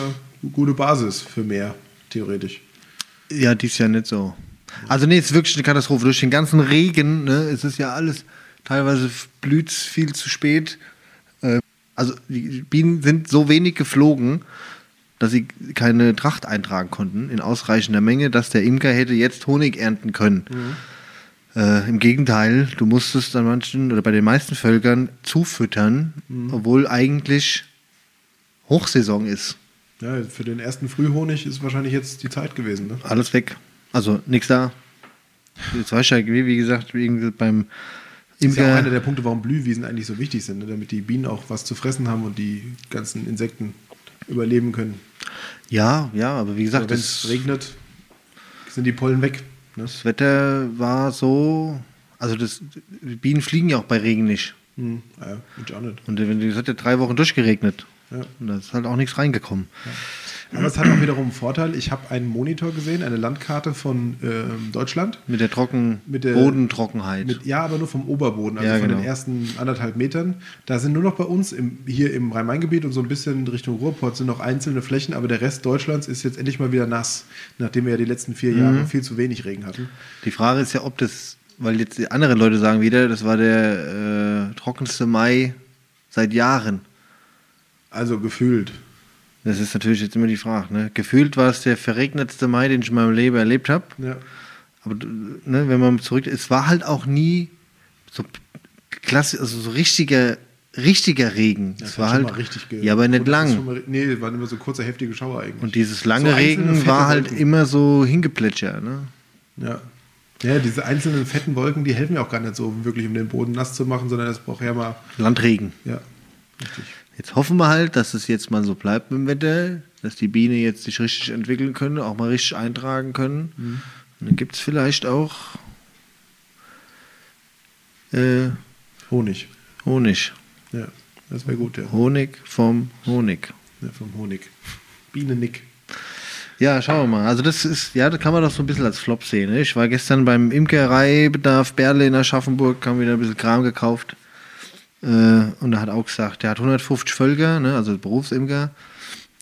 A: gute Basis für mehr, theoretisch.
B: Ja, dies Jahr nicht so. Also nee, es ist wirklich eine Katastrophe. Durch den ganzen Regen, ne, es ist ja alles, teilweise blüht es viel zu spät. Äh, also die Bienen sind so wenig geflogen, dass sie keine Tracht eintragen konnten in ausreichender Menge, dass der Imker hätte jetzt Honig ernten können. Äh, Im Gegenteil, du musstest an manchen oder bei den meisten Völkern zufüttern, obwohl eigentlich Hochsaison ist.
A: Ja, für den ersten Frühhonig ist wahrscheinlich jetzt die Zeit gewesen. Ne?
B: Alles weg. Also nichts da. Jetzt weißt du ja, wie gesagt, irgendwie beim
A: Das ist ja auch einer
B: Imker.
A: der Punkte, warum Blühwiesen eigentlich so wichtig sind, ne? damit die Bienen auch was zu fressen haben und die ganzen Insekten überleben können.
B: Ja, ja, aber wie gesagt,
A: Wenn es regnet, sind die Pollen weg. Ne?
B: das Wetter war so. Also das, die Bienen fliegen ja auch bei Regen nicht.
A: Hm, ja, ich auch nicht.
B: Und wenn es hat ja drei Wochen durchgeregnet.
A: Ja.
B: Und da ist halt auch nichts reingekommen.
A: Aber es hat auch wiederum einen Vorteil. Ich habe einen Monitor gesehen, eine Landkarte von ähm, Deutschland.
B: Mit der Trocken
A: Mit der-
B: Bodentrockenheit.
A: Mit, ja, aber nur vom Oberboden, also
B: Ja,
A: von
B: genau.
A: den ersten anderthalb Metern. Da sind nur noch bei uns im, hier im Rhein-Main-Gebiet und so ein bisschen Richtung Ruhrpott sind noch einzelne Flächen, aber der Rest Deutschlands ist jetzt endlich mal wieder nass, nachdem wir ja die letzten vier
B: Mhm.
A: Jahre viel zu wenig Regen hatten.
B: Die Frage ist ja, ob das, weil jetzt die anderen Leute sagen wieder, das war der äh, trockenste Mai seit Jahren.
A: Also gefühlt.
B: Das ist natürlich jetzt immer die Frage. Ne? Gefühlt war es der verregnetste Mai, den ich in meinem Leben erlebt habe.
A: Ja.
B: Aber ne, wenn man zurück, es war halt auch nie so klasse, also so richtiger, richtiger Regen.
A: Das
B: es war halt,
A: richtig
B: ja, aber nicht lang.
A: Mal, nee, waren immer so kurze, heftige Schauer eigentlich.
B: Und dieses lange
A: So
B: Regen war halt
A: Wolken.
B: immer so hingeplätscher. Ne?
A: Ja. Ja, diese einzelnen fetten Wolken, die helfen ja auch gar nicht so wirklich, um den Boden nass zu machen, sondern es braucht ja mal,
B: Landregen.
A: ja, richtig.
B: Jetzt hoffen wir halt, dass es jetzt mal so bleibt mit dem Wetter, dass die Biene jetzt sich richtig entwickeln können, auch mal richtig eintragen können.
A: Mhm.
B: Und dann gibt es vielleicht auch äh,
A: Honig.
B: Honig.
A: Ja, das wäre gut, ja.
B: Honig vom Honig.
A: ja. Vom Honig. Bienennick.
B: Ja, schauen wir mal. Also das ist, ja, das kann man doch so ein bisschen als Flop sehen. Ne? Ich war gestern beim Imkereibedarf Berle in Aschaffenburg, haben wieder ein bisschen Kram gekauft. Äh, und er hat auch gesagt, der hat 150 Völker, ne? also Berufsimker.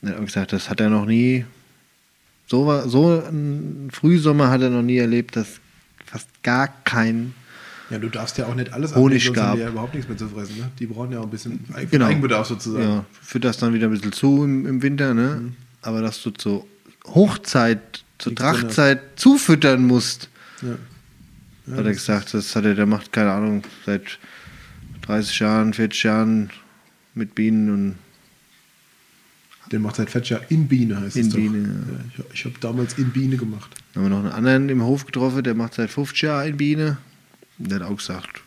B: Er hat auch gesagt, das hat er noch nie, so, war, so ein Frühsommer hat er noch nie erlebt, dass fast gar kein,
A: Ja, du darfst ja auch nicht alles
B: Honig
A: abnehmen, sonst haben
B: gab.
A: die ja überhaupt nichts mehr zu fressen. Ne? Die brauchen ja auch ein bisschen Eig
B: Genau.
A: Eigenbedarf sozusagen.
B: ja, führt das dann wieder ein bisschen zu im, im Winter, ne? aber dass du zur Hochzeit, zur. Trachtzeit zufüttern musst.
A: Ja.
B: hat er gesagt, das hat er, der macht, keine Ahnung, seit 30 Jahren, 40 Jahren mit Bienen und
A: Den macht seit Fetcher in Biene, heißt
B: In
A: es doch.
B: Biene,
A: ja. ich ich habe damals in Biene gemacht.
B: dann haben wir noch einen anderen im Hof getroffen, der macht seit 50 Jahren Biene. Und der hat auch gesagt,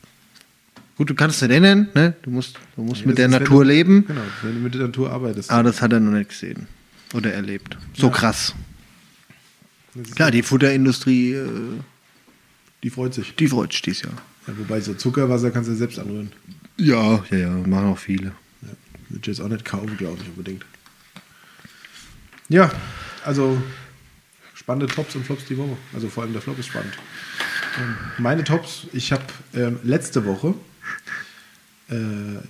B: gut, du kannst es nicht ändern, ne? du musst, du musst
A: Ja,
B: mit der
A: ist,
B: Natur
A: du-
B: leben,
A: Genau, wenn du mit der Natur arbeitest.
B: aber das hat er noch nicht gesehen oder erlebt. So
A: Ja.
B: krass. Klar, die Futterindustrie, äh,
A: die freut sich.
B: die freut sich dieses Jahr.
A: Ja, wobei so Zuckerwasser kannst du selbst anrühren.
B: Ja, ja, ja, machen auch viele.
A: Ja, würde jetzt auch nicht kaufen, glaube ich, unbedingt. Ja, also spannende Tops und Flops die Woche. Also vor allem der Flop ist spannend. Ähm, meine Tops, ich habe ähm, letzte Woche äh,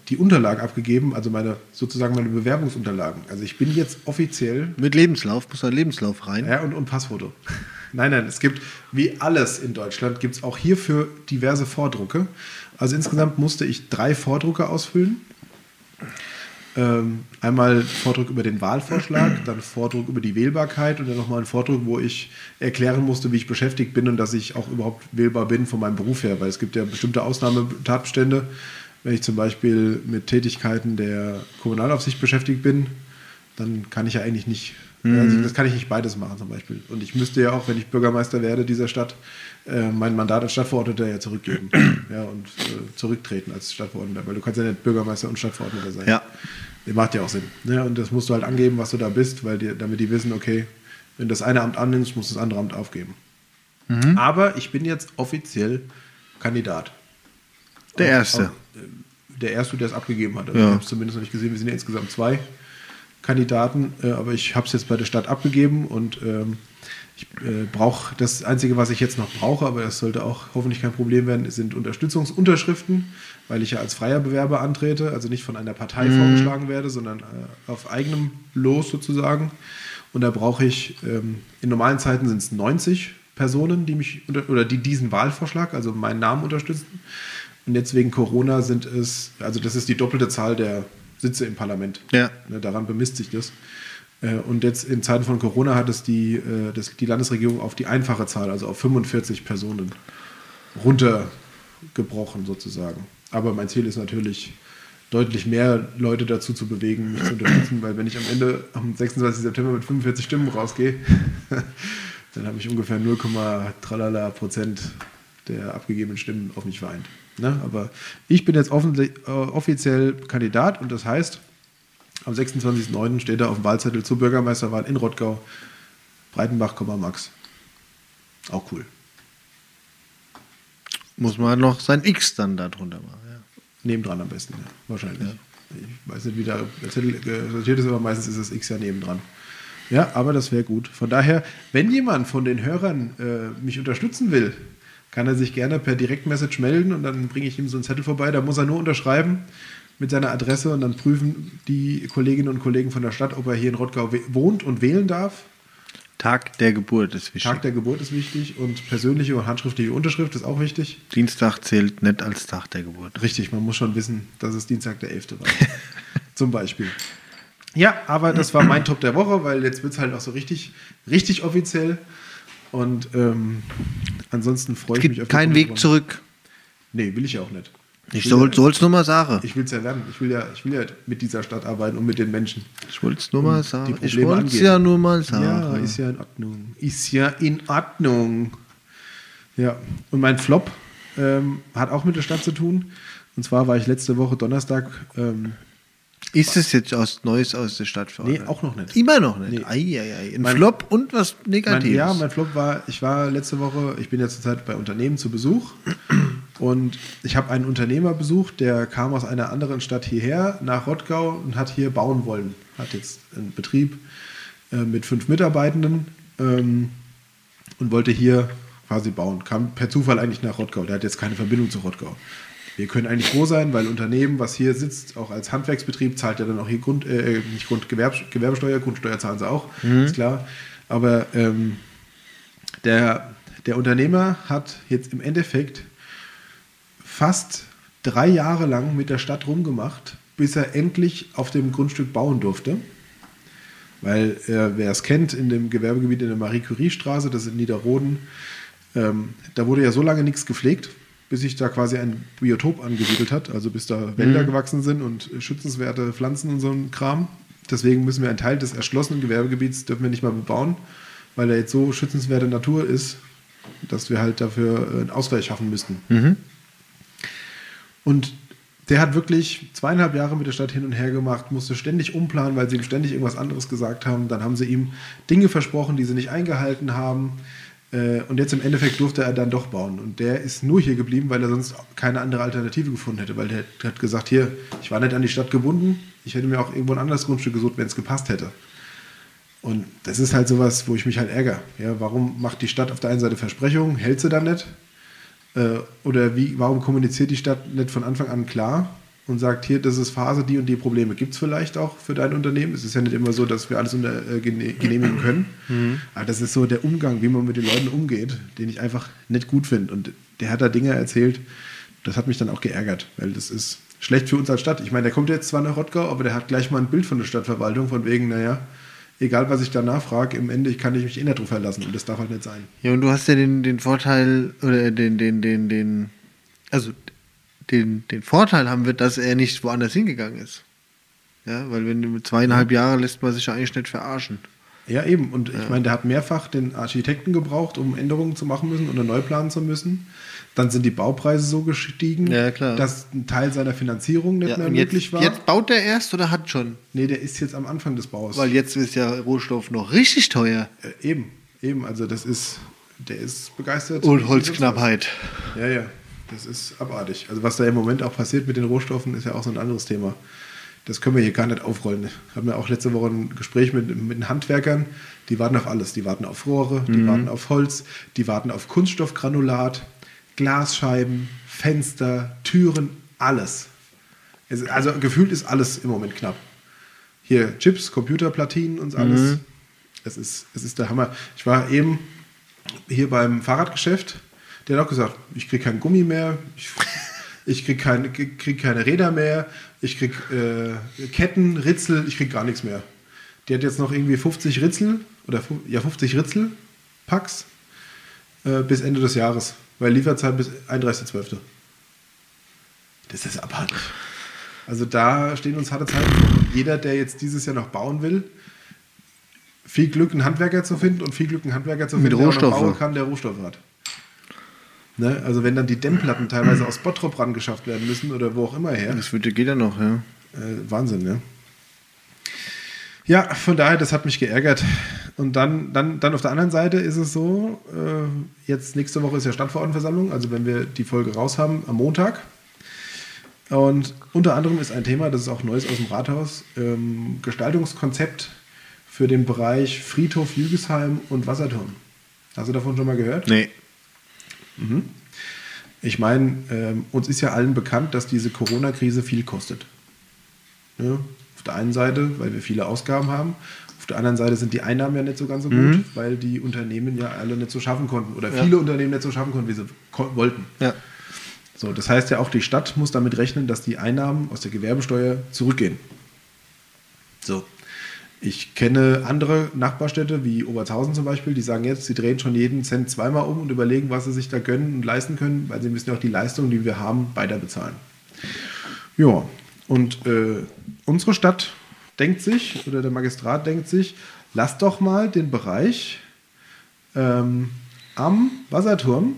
A: die Unterlagen abgegeben, also meine sozusagen meine Bewerbungsunterlagen. Also ich bin jetzt offiziell
B: Mit Lebenslauf, muss ein Lebenslauf rein.
A: ja, und, und Passfoto. Nein, nein, es gibt, wie alles in Deutschland, gibt es auch hierfür diverse Vordrucke. Also insgesamt musste ich drei Vordrucke ausfüllen. Ähm, einmal Vordruck über den Wahlvorschlag, dann Vordruck über die Wählbarkeit und dann nochmal ein Vordruck, wo ich erklären musste, wie ich beschäftigt bin und dass ich auch überhaupt wählbar bin von meinem Beruf her, weil es gibt ja bestimmte Ausnahmetatbestände. Wenn ich zum Beispiel mit Tätigkeiten der Kommunalaufsicht beschäftigt bin, dann kann ich ja eigentlich nicht, also das kann ich nicht beides machen zum Beispiel. Und ich müsste ja auch, wenn ich Bürgermeister werde dieser Stadt, äh, mein Mandat als Stadtverordneter ja zurückgeben ja, und äh, zurücktreten als Stadtverordneter, weil du kannst ja nicht Bürgermeister und Stadtverordneter sein.
B: Ja.
A: Das macht ja auch Sinn. Ja, und das musst du halt angeben, was du da bist, weil die, damit die wissen, okay, wenn du das eine Amt annimmst, musst du das andere Amt aufgeben. Aber ich bin jetzt offiziell Kandidat.
B: Der Erste.
A: Auch, äh, der Erste, der es abgegeben hat. Also
B: Ja.
A: Ich habe es zumindest noch nicht gesehen. Wir sind ja insgesamt zwei. Kandidaten, äh, aber ich habe es jetzt bei der Stadt abgegeben und ähm, ich äh, brauche das Einzige, was ich jetzt noch brauche, aber das sollte auch hoffentlich kein Problem werden, sind Unterstützungsunterschriften, weil ich ja als freier Bewerber antrete, also nicht von einer Partei vorgeschlagen werde, sondern äh, auf eigenem Los sozusagen. Und da brauche ich, ähm, in normalen Zeiten sind es 90 Personen, die mich unter, oder die diesen Wahlvorschlag, also meinen Namen unterstützen. Und jetzt wegen Corona sind es, also das ist die doppelte Zahl der Sitze im Parlament.
B: Ja.
A: Ne, daran bemisst sich das. Äh, Und jetzt in Zeiten von Corona hat es die, äh, das, die Landesregierung auf die einfache Zahl, also auf 45 Personen, runtergebrochen sozusagen. Aber mein Ziel ist natürlich, deutlich mehr Leute dazu zu bewegen, mich zu unterstützen, weil wenn ich am Ende am 26. September mit 45 Stimmen rausgehe, dann habe ich ungefähr 0,3 Prozent der abgegebenen Stimmen auf mich vereint. Ne? Aber ich bin jetzt offensi- äh, offiziell Kandidat und das heißt, am 26.09. steht da auf dem Wahlzettel zur Bürgermeisterwahl in Rottgau Breitenbach, Max. Auch cool.
B: Muss man noch sein X dann da drunter machen. Ja.
A: Nebendran am besten, ja. wahrscheinlich. Ich weiß nicht, wie der Zettel äh, sortiert ist, aber meistens ist das X ja nebendran. Ja, aber das wäre gut. Von daher, wenn jemand von den Hörern äh, mich unterstützen will, kann er sich gerne per Direktmessage melden und dann bringe ich ihm so einen Zettel vorbei. Da muss er nur unterschreiben mit seiner Adresse und dann prüfen die Kolleginnen und Kollegen von der Stadt, ob er hier in Rottgau wohnt und wählen darf.
B: Tag der Geburt ist wichtig.
A: Tag der Geburt ist wichtig und persönliche und handschriftliche Unterschrift ist auch wichtig.
B: Dienstag zählt nicht als Tag der Geburt.
A: Richtig, man muss schon wissen, dass es Dienstag der 11. war. Zum Beispiel. Ja, aber das war mein Top der Woche, weil jetzt wird es halt auch so richtig, richtig offiziell. Und ähm, ansonsten freue ich mich auf
B: keinen Weg zurück.
A: Nee, will ich ja auch nicht.
B: Ich soll
A: ja,
B: es nur mal sagen.
A: ich will es ja werden. Ich will ja, ich will ja mit dieser Stadt arbeiten und mit den Menschen.
B: Ich wollte es nur mal sagen. Ich wollte es ja nur mal sagen.
A: Ja, ist ja in Ordnung. Ist ja in Ordnung. Ja, und mein Flop ähm, hat auch mit der Stadt zu tun. Und zwar war ich letzte Woche Donnerstag ähm,
B: Ist es jetzt aus Neues aus der Stadt für
A: Nee, auch noch nicht.
B: Immer noch nicht.
A: Nee.
B: Ei, ei, ei. Ein
A: Mein-
B: Flop und was
A: Mein,
B: Negatives.
A: ja, mein Flop war, ich war letzte Woche, ich bin ja zurzeit bei Unternehmen zu Besuch und ich habe einen Unternehmer besucht, der kam aus einer anderen Stadt hierher nach Rottgau und hat hier bauen wollen. Hat jetzt einen Betrieb äh, mit fünf Mitarbeitenden ähm, und wollte hier quasi bauen. Kam per Zufall eigentlich nach Rottgau. Der hat jetzt keine Verbindung zu Rottgau. Wir können eigentlich froh sein, weil Unternehmen, was hier sitzt, auch als Handwerksbetrieb, zahlt ja dann auch hier Grund, äh, nicht Grund, Gewerb, Gewerbesteuer, Grundsteuer zahlen sie auch, ist klar. Aber ähm, der, der Unternehmer hat jetzt im Endeffekt fast drei Jahre lang mit der Stadt rumgemacht, bis er endlich auf dem Grundstück bauen durfte. Weil, äh, wer es kennt, in dem Gewerbegebiet in der Marie-Curie-Straße, das ist in Niederroden, ähm, da wurde ja so lange nichts gepflegt, bis sich da quasi ein Biotop angesiedelt hat, also bis da Wälder gewachsen sind und schützenswerte Pflanzen und so ein Kram. Deswegen müssen wir einen Teil des erschlossenen Gewerbegebiets dürfen wir nicht mal bebauen, weil er jetzt so schützenswerte Natur ist, dass wir halt dafür einen Ausgleich schaffen müssten. Und der hat wirklich zweieinhalb Jahre mit der Stadt hin und her gemacht, musste ständig umplanen, weil sie ihm ständig irgendwas anderes gesagt haben. Dann haben sie ihm Dinge versprochen, die sie nicht eingehalten haben. Äh, Und jetzt im Endeffekt durfte er dann doch bauen. Und der ist nur hier geblieben, weil er sonst keine andere Alternative gefunden hätte. Weil der hat gesagt, hier, ich war nicht an die Stadt gebunden. Ich hätte mir auch irgendwo ein anderes Grundstück gesucht, wenn es gepasst hätte. Und das ist halt sowas, wo ich mich halt ärgere. Ja, warum macht die Stadt auf der einen Seite Versprechungen, hält sie dann nicht? Äh, oder wie, warum kommuniziert die Stadt nicht von Anfang an klar und sagt, hier, das ist Phase, die und die Probleme gibt es vielleicht auch für dein Unternehmen. Es ist ja nicht immer so, dass wir alles unter, äh, gene- genehmigen können. Aber das ist so der Umgang, wie man mit den Leuten umgeht, den ich einfach nicht gut finde. Und der hat da Dinge erzählt, das hat mich dann auch geärgert, weil das ist schlecht für uns als Stadt. Ich meine, der kommt jetzt zwar nach Rottgau, aber der hat gleich mal ein Bild von der Stadtverwaltung, von wegen, naja, egal was ich da nachfrage, im Ende kann ich mich eh nicht drauf verlassen und das darf halt nicht sein.
B: Ja, und du hast ja den, den Vorteil, oder den, den, den, den, also den, den Vorteil haben wir, dass er nicht woanders hingegangen ist. Ja, weil wenn du mit zweieinhalb Jahre lässt man sich ja eigentlich nicht verarschen.
A: Ja, eben. Und ich meine, der hat mehrfach den Architekten gebraucht, um Änderungen zu machen müssen oder neu planen zu müssen. Dann sind die Baupreise so gestiegen,
B: Ja,
A: dass ein Teil seiner Finanzierung nicht
B: Ja,
A: mehr möglich
B: jetzt,
A: war.
B: jetzt baut der erst oder hat schon?
A: nee, der ist jetzt am Anfang des Baus.
B: Weil jetzt ist ja Rohstoff noch richtig teuer.
A: äh, eben, eben. Also das ist, der ist begeistert.
B: Und Holzknappheit.
A: Ja, ja. Das ist abartig. Also was da im Moment auch passiert mit den Rohstoffen, ist ja auch so ein anderes Thema. Das können wir hier gar nicht aufrollen. Wir haben ja auch letzte Woche ein Gespräch mit, mit den Handwerkern. Die warten auf alles. Die warten auf Rohre, die warten auf Holz, die warten auf Kunststoffgranulat, Glasscheiben, Fenster, Türen, alles. Es, also gefühlt ist alles im Moment knapp. Hier Chips, Computerplatinen und alles. Es, ist, es ist der Hammer. Ich war eben hier beim Fahrradgeschäft. Der hat auch gesagt, ich kriege kein Gummi mehr, ich, ich kriege keine, krieg keine Räder mehr, ich kriege äh, Ketten, Ritzel, ich kriege gar nichts mehr. Die hat jetzt noch irgendwie 50 Ritzel oder ja 50 Ritzel Packs äh, bis Ende des Jahres, weil Lieferzeit bis 31.12. Das ist abartig. Also da stehen uns harte Zeiten jeder, der jetzt dieses Jahr noch bauen will, viel Glück, einen Handwerker zu finden und viel Glück, einen Handwerker zu
B: Mit
A: finden, der auch noch bauen kann, der Rohstoffe hat. Ne? Also wenn dann die Dämmplatten teilweise aus Bottrop rangeschafft werden müssen oder wo auch immer her.
B: Das würde, geht ja noch, ja.
A: Äh, Wahnsinn, ne? Ja, von daher, das hat mich geärgert. Und dann, dann, dann auf der anderen Seite ist es so, äh, jetzt nächste Woche ist ja Stadtverordnetenversammlung, also wenn wir die Folge raus haben, am Montag. Und unter anderem ist ein Thema, das ist auch Neues aus dem Rathaus, ähm, Gestaltungskonzept für den Bereich Friedhof Jügesheim und Wasserturm. Hast du davon schon mal gehört?
B: Nee.
A: Ich meine, ähm, uns ist ja allen bekannt, dass diese Corona-Krise viel kostet. Ja, auf der einen Seite, weil wir viele Ausgaben haben. Auf der anderen Seite sind die Einnahmen ja nicht so ganz so gut, weil die Unternehmen ja alle nicht so schaffen konnten oder
B: Ja.
A: viele Unternehmen nicht so schaffen konnten, wie sie ko- wollten.
B: Ja.
A: So, das heißt ja auch, die Stadt muss damit rechnen, dass die Einnahmen aus der Gewerbesteuer zurückgehen. So. Ich kenne andere Nachbarstädte wie Obertshausen zum Beispiel, die sagen jetzt, sie drehen schon jeden Cent zweimal um und überlegen, was sie sich da gönnen und leisten können, weil sie müssen ja auch die Leistungen, die wir haben, weiter bezahlen. Ja, und äh, unsere Stadt denkt sich, oder der Magistrat denkt sich, lass doch mal den Bereich ähm, am Wasserturm,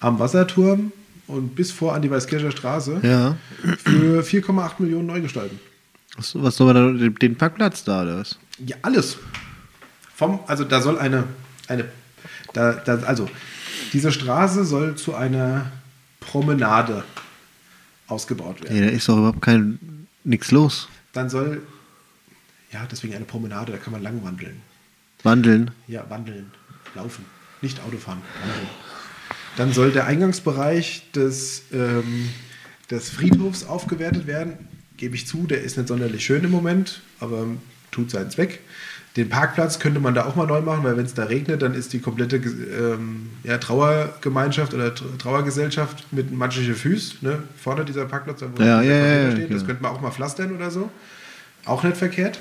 A: am Wasserturm und bis vor an die Weißkircher Straße
B: Ja.
A: für 4,8 Millionen neu gestalten.
B: Was, was soll man da, den Parkplatz da, oder was?
A: Ja, alles. Vom, also da soll eine, eine da, da, also diese Straße soll zu einer Promenade ausgebaut werden.
B: Nee, da ist doch überhaupt kein, nix los.
A: Dann soll, ja, deswegen eine Promenade, da kann man lang wandeln.
B: Wandeln.
A: Ja, wandeln, laufen, nicht Autofahren, wandeln. Dann soll der Eingangsbereich des, ähm, des Friedhofs aufgewertet werden. Gebe ich zu, der ist nicht sonderlich schön im Moment, aber tut seinen Zweck. Den Parkplatz könnte man da auch mal neu machen, weil wenn es da regnet, dann ist die komplette ähm, ja, Trauergemeinschaft oder Tra- Trauergesellschaft mit matschige Füß. Ne? Vorne dieser Parkplatz, da wo
B: Ja, ja, ja,
A: steht, das könnte man auch mal pflastern oder so. Auch nicht verkehrt.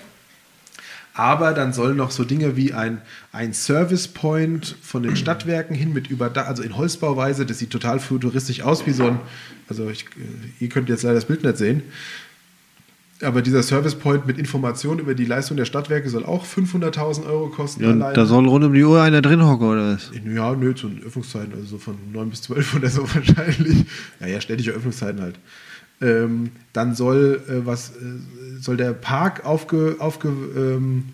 A: Aber dann sollen noch so Dinge wie ein, ein Service Point von den Stadtwerken hin mit Überdach, also in Holzbauweise, das sieht total futuristisch aus, wie so ein, also ich, äh, ihr könnt jetzt leider das Bild nicht sehen, aber dieser Service Point mit Informationen über die Leistung der Stadtwerke soll auch 500.000 Euro kosten.
B: Ja, da soll rund um die Uhr einer drin hocken, oder was?
A: Ja, nö, zu den Öffnungszeiten, also so von 9 bis 12 oder so wahrscheinlich. Ja, ja, ständige Öffnungszeiten halt. Ähm, dann soll äh, was äh, soll der Park aufge, aufge, ähm,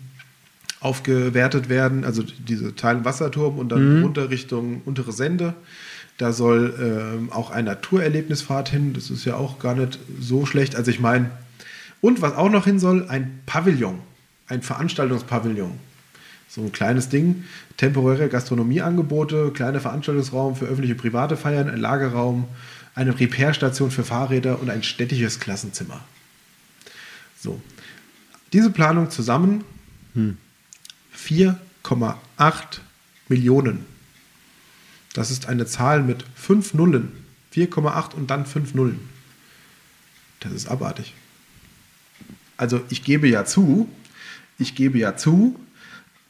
A: aufgewertet werden, also diese Teil Wasserturm und dann runter Richtung untere Sende. Da soll ähm, auch ein Naturerlebnisfahrt hin, das ist ja auch gar nicht so schlecht. Also ich meine, und was auch noch hin soll, ein Pavillon, ein Veranstaltungspavillon. So ein kleines Ding, temporäre Gastronomieangebote, kleiner Veranstaltungsraum für öffentliche private Feiern, ein Lagerraum, eine Repairstation für Fahrräder und ein städtisches Klassenzimmer. So. Diese Planung zusammen 4,8 Millionen. Das ist eine Zahl mit fünf Nullen. 4,8 und dann fünf Nullen. Das ist abartig. Also ich gebe ja zu, ich gebe ja zu,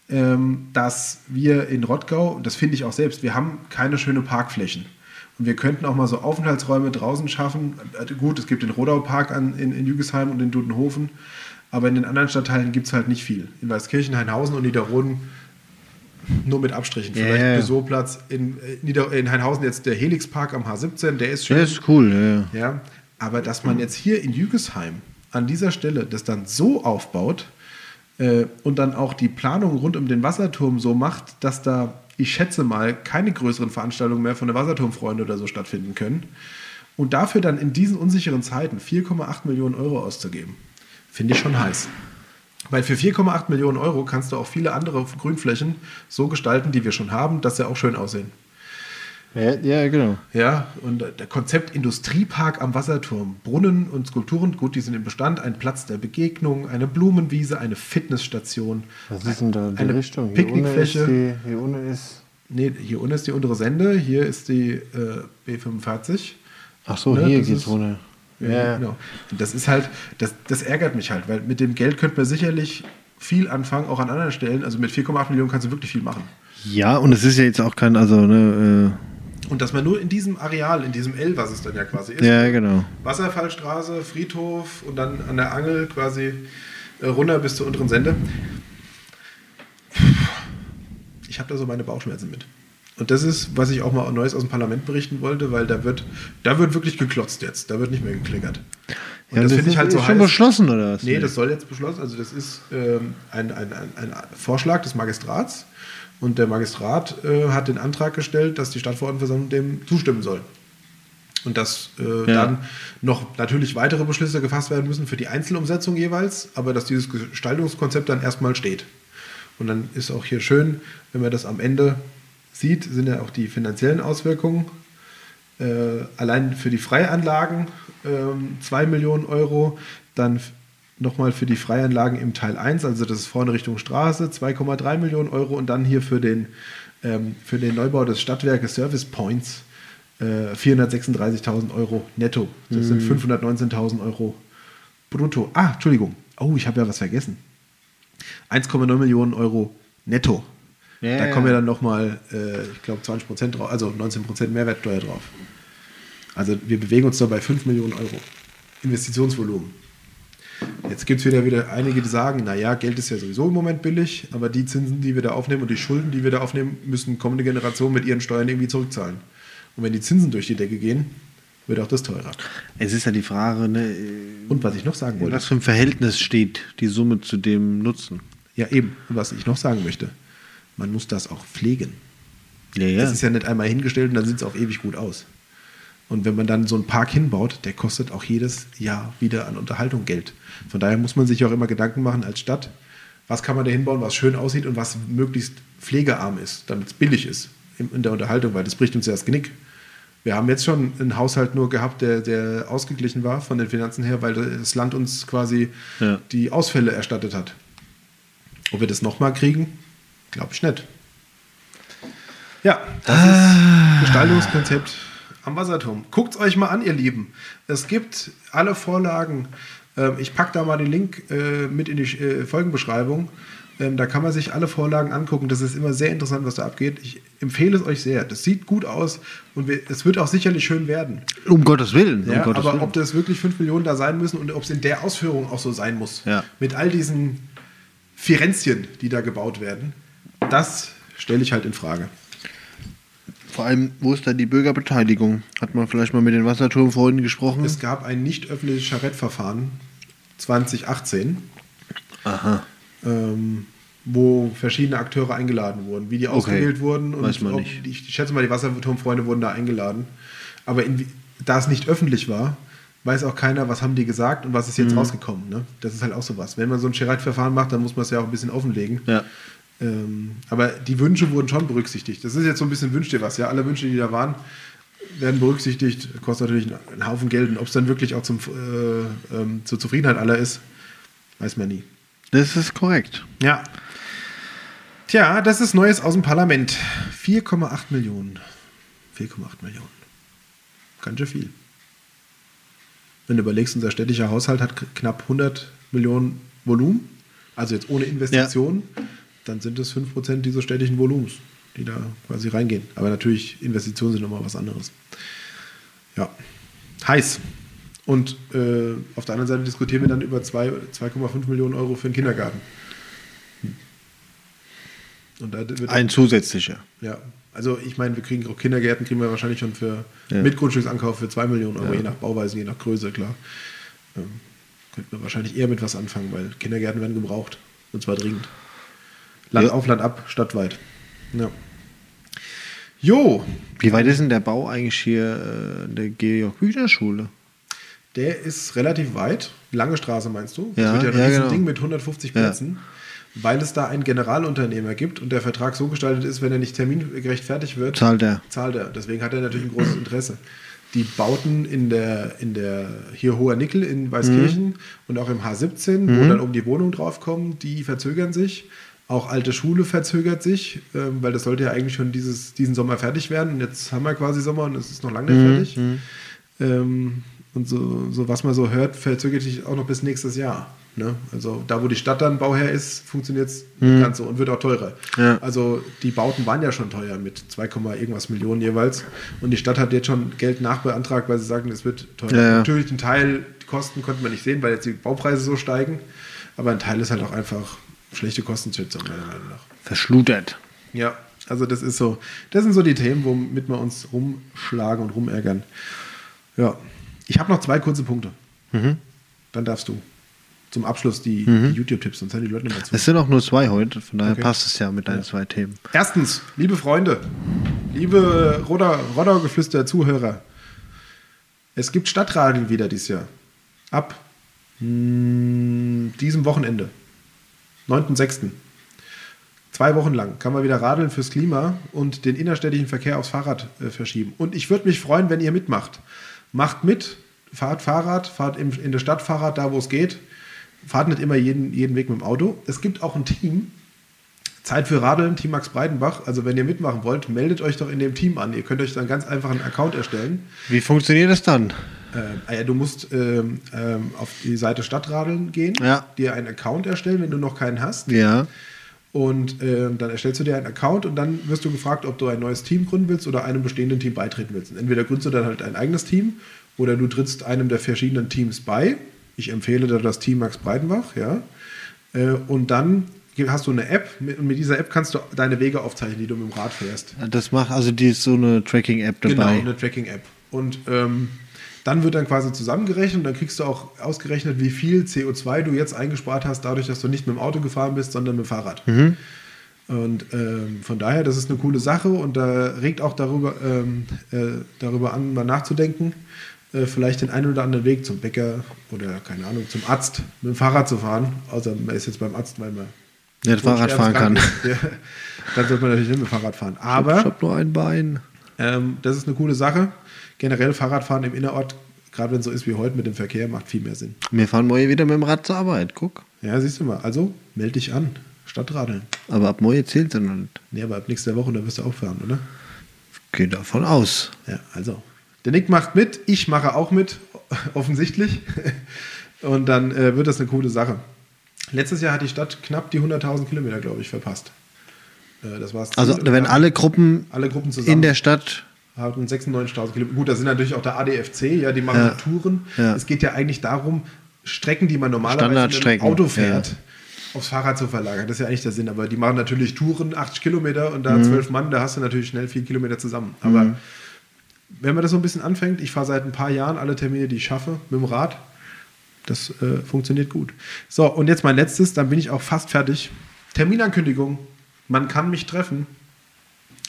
A: ähm, dass wir in Rottgau, und das finde ich auch selbst, wir haben keine schöne Parkflächen. Und wir könnten auch mal so Aufenthaltsräume draußen schaffen. Äh, Gut, es gibt den Rodau-Park in, in Jügesheim und in Dudenhofen, aber in den anderen Stadtteilen gibt es halt nicht viel. In Weißkirchen, Heinhausen und Niederroden nur mit Abstrichen. Vielleicht
B: ja.
A: Büsowplatz. In, äh, Nieder in Heinhausen jetzt der Helixpark am H17, der ist schön.
B: Ja, ist cool, ja. Ja,
A: aber dass man jetzt hier in Jügesheim an dieser Stelle das dann so aufbaut äh, und dann auch die Planung rund um den Wasserturm so macht, dass da, ich schätze mal, keine größeren Veranstaltungen mehr von der Wasserturmfreunde oder so stattfinden können. Und dafür dann in diesen unsicheren Zeiten 4,8 Millionen Euro auszugeben, finde ich schon heiß. Weil für 4,8 Millionen Euro kannst du auch viele andere Grünflächen so gestalten, die wir schon haben, dass sie auch schön aussehen.
B: Ja, ja, genau.
A: Ja, und der Konzept Industriepark am Wasserturm, Brunnen und Skulpturen, gut, die sind im Bestand, ein Platz der Begegnung, eine Blumenwiese, eine Fitnessstation,
B: Was ist denn da die
A: eine
B: Richtung? Hier
A: Picknickfläche.
B: die, hier unten ist.
A: Nee, hier unten ist die untere Sende, hier ist die äh, B45.
B: Ach so,
A: Ne,
B: hier geht's runter.
A: Ja, genau. Und das ist halt, das, das ärgert mich halt, weil mit dem Geld könnte man sicherlich viel anfangen, auch an anderen Stellen. Also mit 4,8 Millionen kannst du wirklich viel machen.
B: Ja, und es ist ja jetzt auch kein, also, ne,
A: Und dass man nur in diesem Areal, in diesem L, was es dann ja quasi ist,
B: ja, genau.
A: Wasserfallstraße, Friedhof und dann an der Angel quasi äh, runter bis zur unteren Sende. Ich habe da so meine Bauchschmerzen mit. Und das ist, was ich auch mal Neues aus dem Parlament berichten wollte, weil da wird, da wird wirklich geklotzt jetzt. Da wird nicht mehr gekleckert. Und
B: Ja,
A: das
B: und
A: finde ich halt so
B: ist schon
A: heiß.
B: beschlossen, oder was?
A: Nee, das soll jetzt beschlossen. Also das ist ähm, ein, ein, ein, ein Vorschlag des Magistrats. Und der Magistrat äh, hat den Antrag gestellt, dass die Stadtverordnetenversammlung dem zustimmen soll. Und dass äh,
B: Ja.
A: dann noch natürlich weitere Beschlüsse gefasst werden müssen für die Einzelumsetzung jeweils, aber dass dieses Gestaltungskonzept dann erstmal steht. Und dann ist auch hier schön, wenn man das am Ende sieht, sind ja auch die finanziellen Auswirkungen. Äh, allein für die Freianlagen ähm, 2 Millionen Euro, dann nochmal für die Freianlagen im Teil 1, also das ist vorne Richtung Straße, 2,3 Millionen Euro und dann hier für den, ähm, für den Neubau des Stadtwerkes Service Points äh, 436.000 Euro netto. Das sind 519.000 Euro brutto. Ah, Entschuldigung. Oh, ich habe ja was vergessen. 1,9 Millionen Euro netto.
B: Ja,
A: da
B: ja.
A: kommen ja dann nochmal, äh, ich glaube, 20 Prozent drauf, also 19 Prozent Mehrwertsteuer drauf. Also wir bewegen uns da bei 5 Millionen Euro Investitionsvolumen. Jetzt gibt es wieder, wieder einige, die sagen, naja, Geld ist ja sowieso im Moment billig, aber die Zinsen, die wir da aufnehmen und die Schulden, die wir da aufnehmen, müssen kommende Generationen mit ihren Steuern irgendwie zurückzahlen. Und wenn die Zinsen durch die Decke gehen, wird auch das teurer.
B: Es ist ja die Frage, ne,
A: Und was ich noch sagen wollte,
B: was für ein Verhältnis steht die Summe zu dem Nutzen?
A: ja eben, was ich noch sagen möchte, man muss das auch pflegen.
B: Ja, ja.
A: Das ist ja nicht einmal hingestellt und dann sieht es auch ewig gut aus. Und wenn man dann so einen Park hinbaut, der kostet auch jedes Jahr wieder an Unterhaltung Geld. Von daher muss man sich auch immer Gedanken machen als Stadt, was kann man da hinbauen, was schön aussieht und was möglichst pflegearm ist, damit es billig ist in der Unterhaltung, weil das bricht uns ja das Genick. Wir haben jetzt schon einen Haushalt nur gehabt, der, der ausgeglichen war von den Finanzen her, weil das Land uns quasi
B: Ja.
A: die Ausfälle erstattet hat. Ob wir das nochmal kriegen, glaube ich nicht. Ja, das ist Gestaltungskonzept am Wasserturm. Guckt es euch mal an, ihr Lieben. Es gibt alle Vorlagen. Ähm, ich packe da mal den Link äh, mit in die äh, Folgenbeschreibung. Ähm, da kann man sich alle Vorlagen angucken. Das ist immer sehr interessant, was da abgeht. Ich empfehle es euch sehr. Das sieht gut aus und es wird auch sicherlich schön werden.
B: Um Gottes Willen.
A: Ja,
B: um Gottes
A: aber
B: Willen.
A: ob das wirklich 5 Millionen da sein müssen und ob es in der Ausführung auch so sein muss,
B: Ja.
A: mit all diesen Firenzchen, die da gebaut werden, das stelle ich halt in Frage.
B: Vor allem, wo ist da die Bürgerbeteiligung? Hat man vielleicht mal mit den Wasserturmfreunden gesprochen?
A: Es gab ein nicht öffentliches Charettverfahren 2018,
B: Aha.
A: ähm, wo verschiedene Akteure eingeladen wurden. Wie die ausgewählt wurden
B: Weiß man
A: ob,
B: nicht.
A: Ich, schätze mal, die Wasserturmfreunde wurden da eingeladen. Aber in, da es nicht öffentlich war, weiß auch keiner, was haben die gesagt und was ist jetzt
B: Mhm.
A: rausgekommen. Ne? Das ist halt auch sowas. Wenn man so ein Charettverfahren macht, dann muss man es ja auch ein bisschen offenlegen.
B: Ja.
A: Ähm, aber die Wünsche wurden schon berücksichtigt. Das ist jetzt so ein bisschen Wünsch dir was. Ja, alle Wünsche, die da waren, werden berücksichtigt. Kostet natürlich einen, Haufen Geld. Und ob es dann wirklich auch zum, äh, ähm, zur Zufriedenheit aller ist, weiß man nie.
B: Das ist korrekt.
A: Ja. Tja, das ist Neues aus dem Parlament. 4,8 Millionen. 4,8 Millionen. Ganz schön viel. Wenn du überlegst, unser städtischer Haushalt hat knapp 100 Millionen Volumen, also jetzt ohne Investitionen, dann sind es 5% dieses städtischen Volumens, die da quasi reingehen. Aber natürlich, Investitionen sind nochmal was anderes. Ja, heiß. Und äh, auf der anderen Seite diskutieren wir dann über zwei- 2,5 Millionen Euro für den Kindergarten. Hm.
B: Ein zusätzlicher.
A: ja, also ich meine, wir kriegen auch Kindergärten, kriegen wir wahrscheinlich schon für
B: Ja.
A: mit Grundstücksankauf für 2 Millionen Euro,
B: Ja.
A: je nach Bauweise, je nach Größe, klar. Ähm, könnten wir wahrscheinlich eher mit was anfangen, weil Kindergärten werden gebraucht. Und zwar dringend. Land
B: Ja.
A: auf, Land ab, stadtweit. Ja. Jo,
B: Wie weit ist denn der Bau eigentlich hier äh, der Georg-Büchner-Schule?
A: der ist relativ weit. Lange Straße meinst du?
B: Ja,
A: das wird ja
B: ja,
A: ein
B: genau.
A: Ding mit 150
B: Ja.
A: Plätzen. Weil es da einen Generalunternehmer gibt und der Vertrag so gestaltet ist, wenn er nicht termingerecht fertig wird,
B: Zahlt er.
A: zahlt er. Deswegen hat er natürlich ein großes Interesse. Die Bauten in der, in der hier Hoher Nickel in Weißkirchen
B: Mhm.
A: und auch im H17, wo dann um die Wohnung draufkommen, die verzögern sich. Auch alte Schule verzögert sich, ähm, weil das sollte ja eigentlich schon dieses, diesen Sommer fertig werden. Und jetzt haben wir quasi Sommer und es ist noch lange nicht fertig. Ähm, und so, so, was man so hört, verzögert sich auch noch bis nächstes Jahr. Ne? Also da, wo die Stadt dann Bauherr ist, funktioniert es nicht ganz so und wird auch teurer.
B: Ja.
A: Also die Bauten waren ja schon teuer mit 2, irgendwas Millionen jeweils. Und die Stadt hat jetzt schon Geld nachbeantragt, weil sie sagen, es wird teurer.
B: Ja.
A: Natürlich den Teil, die Kosten konnte man nicht sehen, weil jetzt die Baupreise so steigen. Aber ein Teil ist halt auch einfach schlechte Kostenschätzung, meiner Meinung nach.
B: Verschludert.
A: Ja, also das ist so, das sind so die Themen, womit wir uns rumschlagen und rumärgern. Ja, ich habe noch zwei kurze Punkte.
B: Mhm.
A: Dann darfst du zum Abschluss die, die YouTube-Tipps, sonst hören die Leute nicht mehr zu.
B: Es sind auch nur zwei heute, von daher
A: Okay.
B: passt es ja mit deinen zwei Themen.
A: Erstens, liebe Freunde, liebe Rodder, Rodder-Geflüster-Zuhörer, es gibt Stadtradeln wieder dieses Jahr. Ab mh, diesem Wochenende, 9.6. Zwei Wochen lang kann man wieder radeln fürs Klima und den innerstädtischen Verkehr aufs Fahrrad äh, verschieben. Und ich würde mich freuen, wenn ihr mitmacht. Macht mit, fahrt Fahrrad, fahrt im, in der Stadt Fahrrad, da wo es geht. Fahrt nicht immer jeden, jeden Weg mit dem Auto. Es gibt auch ein Team, Zeit für Radeln, Team Max Breidenbach. Also wenn ihr mitmachen wollt, meldet euch doch in dem Team an. Ihr könnt euch dann ganz einfach einen Account erstellen.
B: Wie funktioniert das dann?
A: Ähm, ah du musst ähm, ähm, auf die Seite Stadtradeln gehen,
B: Ja.
A: dir einen Account erstellen, wenn du noch keinen hast.
B: Ja.
A: Und ähm, dann erstellst du dir einen Account und dann wirst du gefragt, ob du ein neues Team gründen willst oder einem bestehenden Team beitreten willst. Und entweder gründest du dann halt ein eigenes Team oder du trittst einem der verschiedenen Teams bei. Ich empfehle da das Team Max Breidenbach, ja. Äh, und dann hast du eine App und mit dieser App kannst du deine Wege aufzeichnen, die du mit dem Rad fährst.
B: Das macht, also die ist so eine Tracking-App dabei.
A: Genau, eine Tracking-App. Und ähm, dann wird dann quasi zusammengerechnet und dann kriegst du auch ausgerechnet, wie viel CO2 du jetzt eingespart hast, dadurch, dass du nicht mit dem Auto gefahren bist, sondern mit dem Fahrrad. Und ähm, von daher, das ist eine coole Sache und da regt auch darüber, ähm, äh, darüber an, mal nachzudenken, äh, vielleicht den einen oder anderen Weg zum Bäcker oder keine Ahnung, zum Arzt mit dem Fahrrad zu fahren. Außer man ist jetzt beim Arzt, weil man
B: Nicht Fahrrad fahren kann.
A: Ja, dann sollte man natürlich nicht mit dem Fahrrad fahren. Aber
B: ich hab nur ein Bein.
A: Ähm, das ist eine coole Sache. Generell Fahrradfahren im Innerort, gerade wenn es so ist wie heute mit dem Verkehr, macht viel mehr Sinn.
B: Wir fahren morgen wieder mit dem Rad zur Arbeit, guck.
A: Ja, siehst du mal. Also, melde dich an. Stadtradeln.
B: Aber ab morgen zählt es noch nicht.
A: Nee, aber ab nächster Woche, da wirst du auch fahren, oder?
B: Geh davon aus.
A: Ja, also. Der Nick macht mit, ich mache auch mit, offensichtlich. Und dann äh, wird das eine coole Sache. Letztes Jahr hat die Stadt knapp die 100.000 Kilometer, glaube ich, verpasst. Äh, das war's.
B: Also wenn alle Gruppen
A: alle Gruppen zusammen
B: in der Stadt
A: haben 96.000 Kilometer. Gut, das sind natürlich auch der ADFC, ja, die machen
B: Ja.
A: Touren.
B: Ja.
A: Es geht ja eigentlich darum, Strecken, die man normalerweise mit dem Auto fährt,
B: ja.
A: aufs Fahrrad zu verlagern. Das ist ja eigentlich der Sinn. Aber die machen natürlich Touren, 80 Kilometer und
B: Mhm.
A: da zwölf Mann, da hast du natürlich schnell vier Kilometer zusammen. Aber wenn man das so ein bisschen anfängt, ich fahre seit ein paar Jahren alle Termine, die ich schaffe, mit dem Rad. Das äh, funktioniert gut. So, und jetzt mein letztes, dann bin ich auch fast fertig. Terminankündigung. Man kann mich treffen.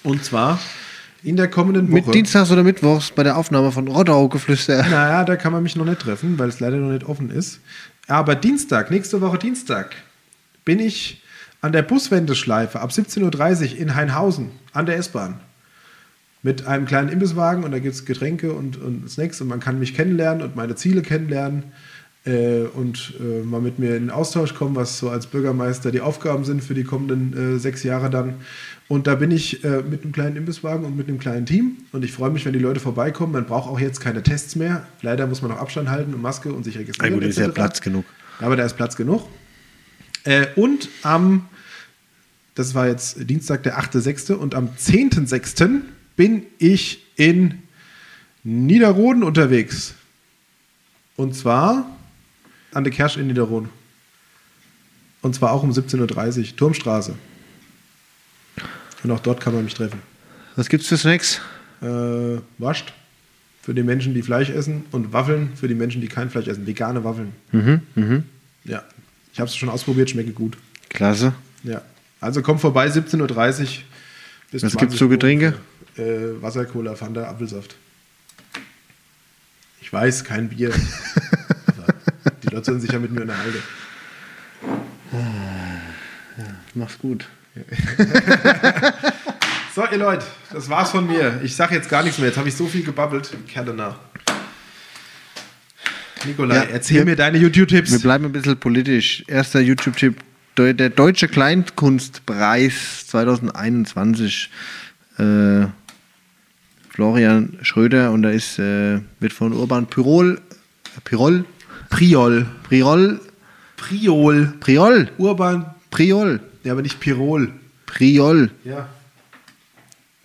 A: Und zwar in der kommenden Woche.
B: mit Dienstags oder Mittwochs bei der Aufnahme von Rottau-Geflüster.
A: Naja, da kann man mich noch nicht treffen, weil es leider noch nicht offen ist. Aber Dienstag, nächste Woche Dienstag, bin ich an der Buswendeschleife ab 17.30 Uhr in Hainhausen an der S-Bahn. Mit einem kleinen Imbisswagen und da gibt es Getränke und, und Snacks und man kann mich kennenlernen und meine Ziele kennenlernen äh, und äh, mal mit mir in den Austausch kommen, was so als Bürgermeister die Aufgaben sind für die kommenden äh, sechs Jahre dann. Und da bin ich äh, mit einem kleinen Imbisswagen und mit einem kleinen Team und ich freue mich, wenn die Leute vorbeikommen. Man braucht auch jetzt keine Tests mehr. Leider muss man noch Abstand halten und Maske und sich registrieren.
B: Na gut, ist ja. Platz genug.
A: Aber da ist Platz genug. Äh, und am, das war jetzt Dienstag, der 8.6. und am 10.6. bin ich in Niederroden unterwegs. Und zwar an der Kersch in Niederroden. Und zwar auch um 17.30 Uhr, Turmstraße. Und auch dort kann man mich treffen.
B: Was gibt's für Snacks?
A: Äh, wascht für die Menschen, die Fleisch essen und Waffeln für die Menschen, die kein Fleisch essen. Vegane Waffeln.
B: Mhm, mhm.
A: Ja, ich habe es schon ausprobiert, schmecke gut.
B: Klasse.
A: Ja, also komm vorbei, 17.30 Uhr Bis
B: Was
A: 20
B: gibt's so Getränke?
A: Äh, Wasser, Cola, Fanta, Apfelsaft. Ich weiß, kein Bier. Sich ja mit mir unterhalten.
B: Mach's gut.
A: So, ihr Leute, das war's von mir. Ich sag jetzt gar nichts mehr. Jetzt habe ich so viel gebabbelt. Kerle nach. Nikolai,
B: Ja,
A: erzähl
B: wir-
A: mir deine
B: Wir
A: YouTube-Tipps.
B: bleiben ein bisschen politisch. Erster YouTube-Tipp, der Deutsche Kleinkunstpreis 2021. Äh, Florian Schröder und da ist, äh, wird von Urban Pyrol, Pyrol,
A: Priol.
B: Priol,
A: Priol.
B: Priol,
A: Urban.
B: Priol,
A: Ja, aber nicht Pirol.
B: Priol,
A: Ja.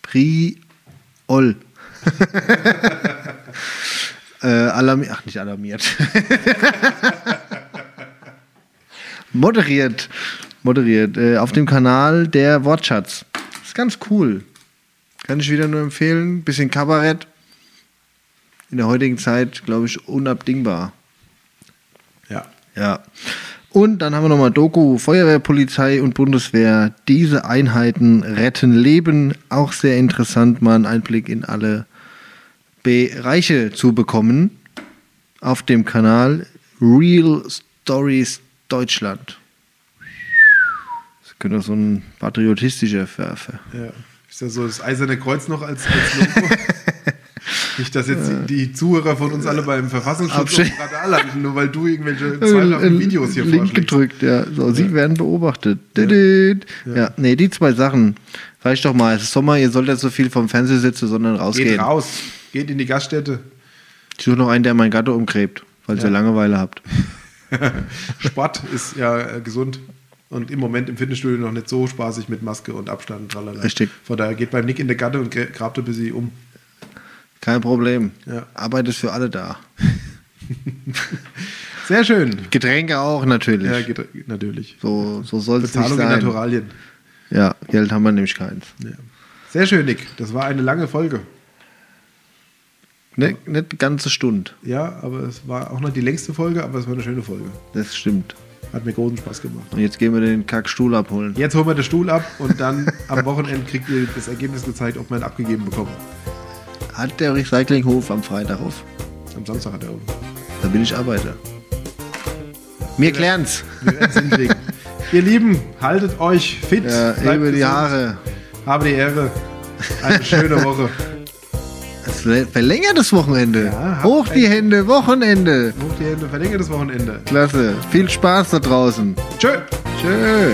B: Priol. äh, alarmiert, ach nicht alarmiert. moderiert, moderiert. Äh, auf dem Kanal der Wortschatz. Ist ganz cool. Kann ich wieder nur empfehlen. Bisschen Kabarett. In der heutigen Zeit, glaube ich, unabdingbar.
A: Ja.
B: Und dann haben wir nochmal Doku, Feuerwehr, Polizei und Bundeswehr. Diese Einheiten retten Leben. Auch sehr interessant, mal einen Einblick in alle Bereiche zu bekommen. Auf dem Kanal Real Stories Deutschland. Das könnte auch so ein patriotistischer Verfe.
A: ja. Ist ja so das eiserne Kreuz noch als, als Logo. nicht, dass jetzt die, die Zuhörer von uns alle beim Verfassungsschutz Radar landen, nur weil du irgendwelche zweifelhaften Videos hier
B: Link
A: vorschlägst.
B: gedrückt, ja. So, sie werden beobachtet. Didit. Ja. nee, die zwei Sachen. Reicht doch mal. Es ist Sommer, ihr sollt nicht so viel vom Fernseher sitzen, sondern rausgehen.
A: Geht raus. Geht in die Gaststätte.
B: Ich suche noch einen, der mein Gatte umgräbt, falls ihr Langeweile habt.
A: Sport ist ja äh, gesund und im Moment im Fitnessstudio noch nicht so spaßig mit Maske und Abstand. und Tralala.
B: Richtig.
A: Von daher geht beim Nick in der Gatte und gra- grabt ein bisschen um.
B: Kein Problem.
A: Ja.
B: Arbeit ist für alle da.
A: Sehr schön.
B: Getränke auch natürlich.
A: Ja, natürlich.
B: so so soll es nicht
A: Bezahlung in
B: sein.
A: Naturalien.
B: Ja, Geld haben wir nämlich keins.
A: Ja. Sehr schön, Nick. Das war eine lange Folge.
B: Ne, nicht eine ganze Stunde.
A: Ja, aber es war auch noch die längste Folge, aber es war eine schöne Folge.
B: Das stimmt.
A: Hat mir großen Spaß gemacht.
B: Und jetzt gehen wir den Kackstuhl abholen.
A: Jetzt holen wir den Stuhl ab und dann am Wochenende kriegt ihr das Ergebnis gezeigt, ob wir ihn abgegeben bekommen.
B: Hat der Recyclinghof am Freitag auf?
A: Am Samstag hat er oben.
B: Da bin ich Arbeiter. Wir klären's.
A: Es hinkriegen. Ihr Lieben, haltet euch fit.
B: Ja, über die Haare.
A: Habe die Ehre. Eine schöne Woche.
B: Ver- verlängertes Wochenende.
A: Ja,
B: Hoch die Hände, Wochenende.
A: Hoch die Hände, verlängertes Wochenende.
B: Klasse. Viel Spaß da draußen.
A: Tschö.
B: Tschö.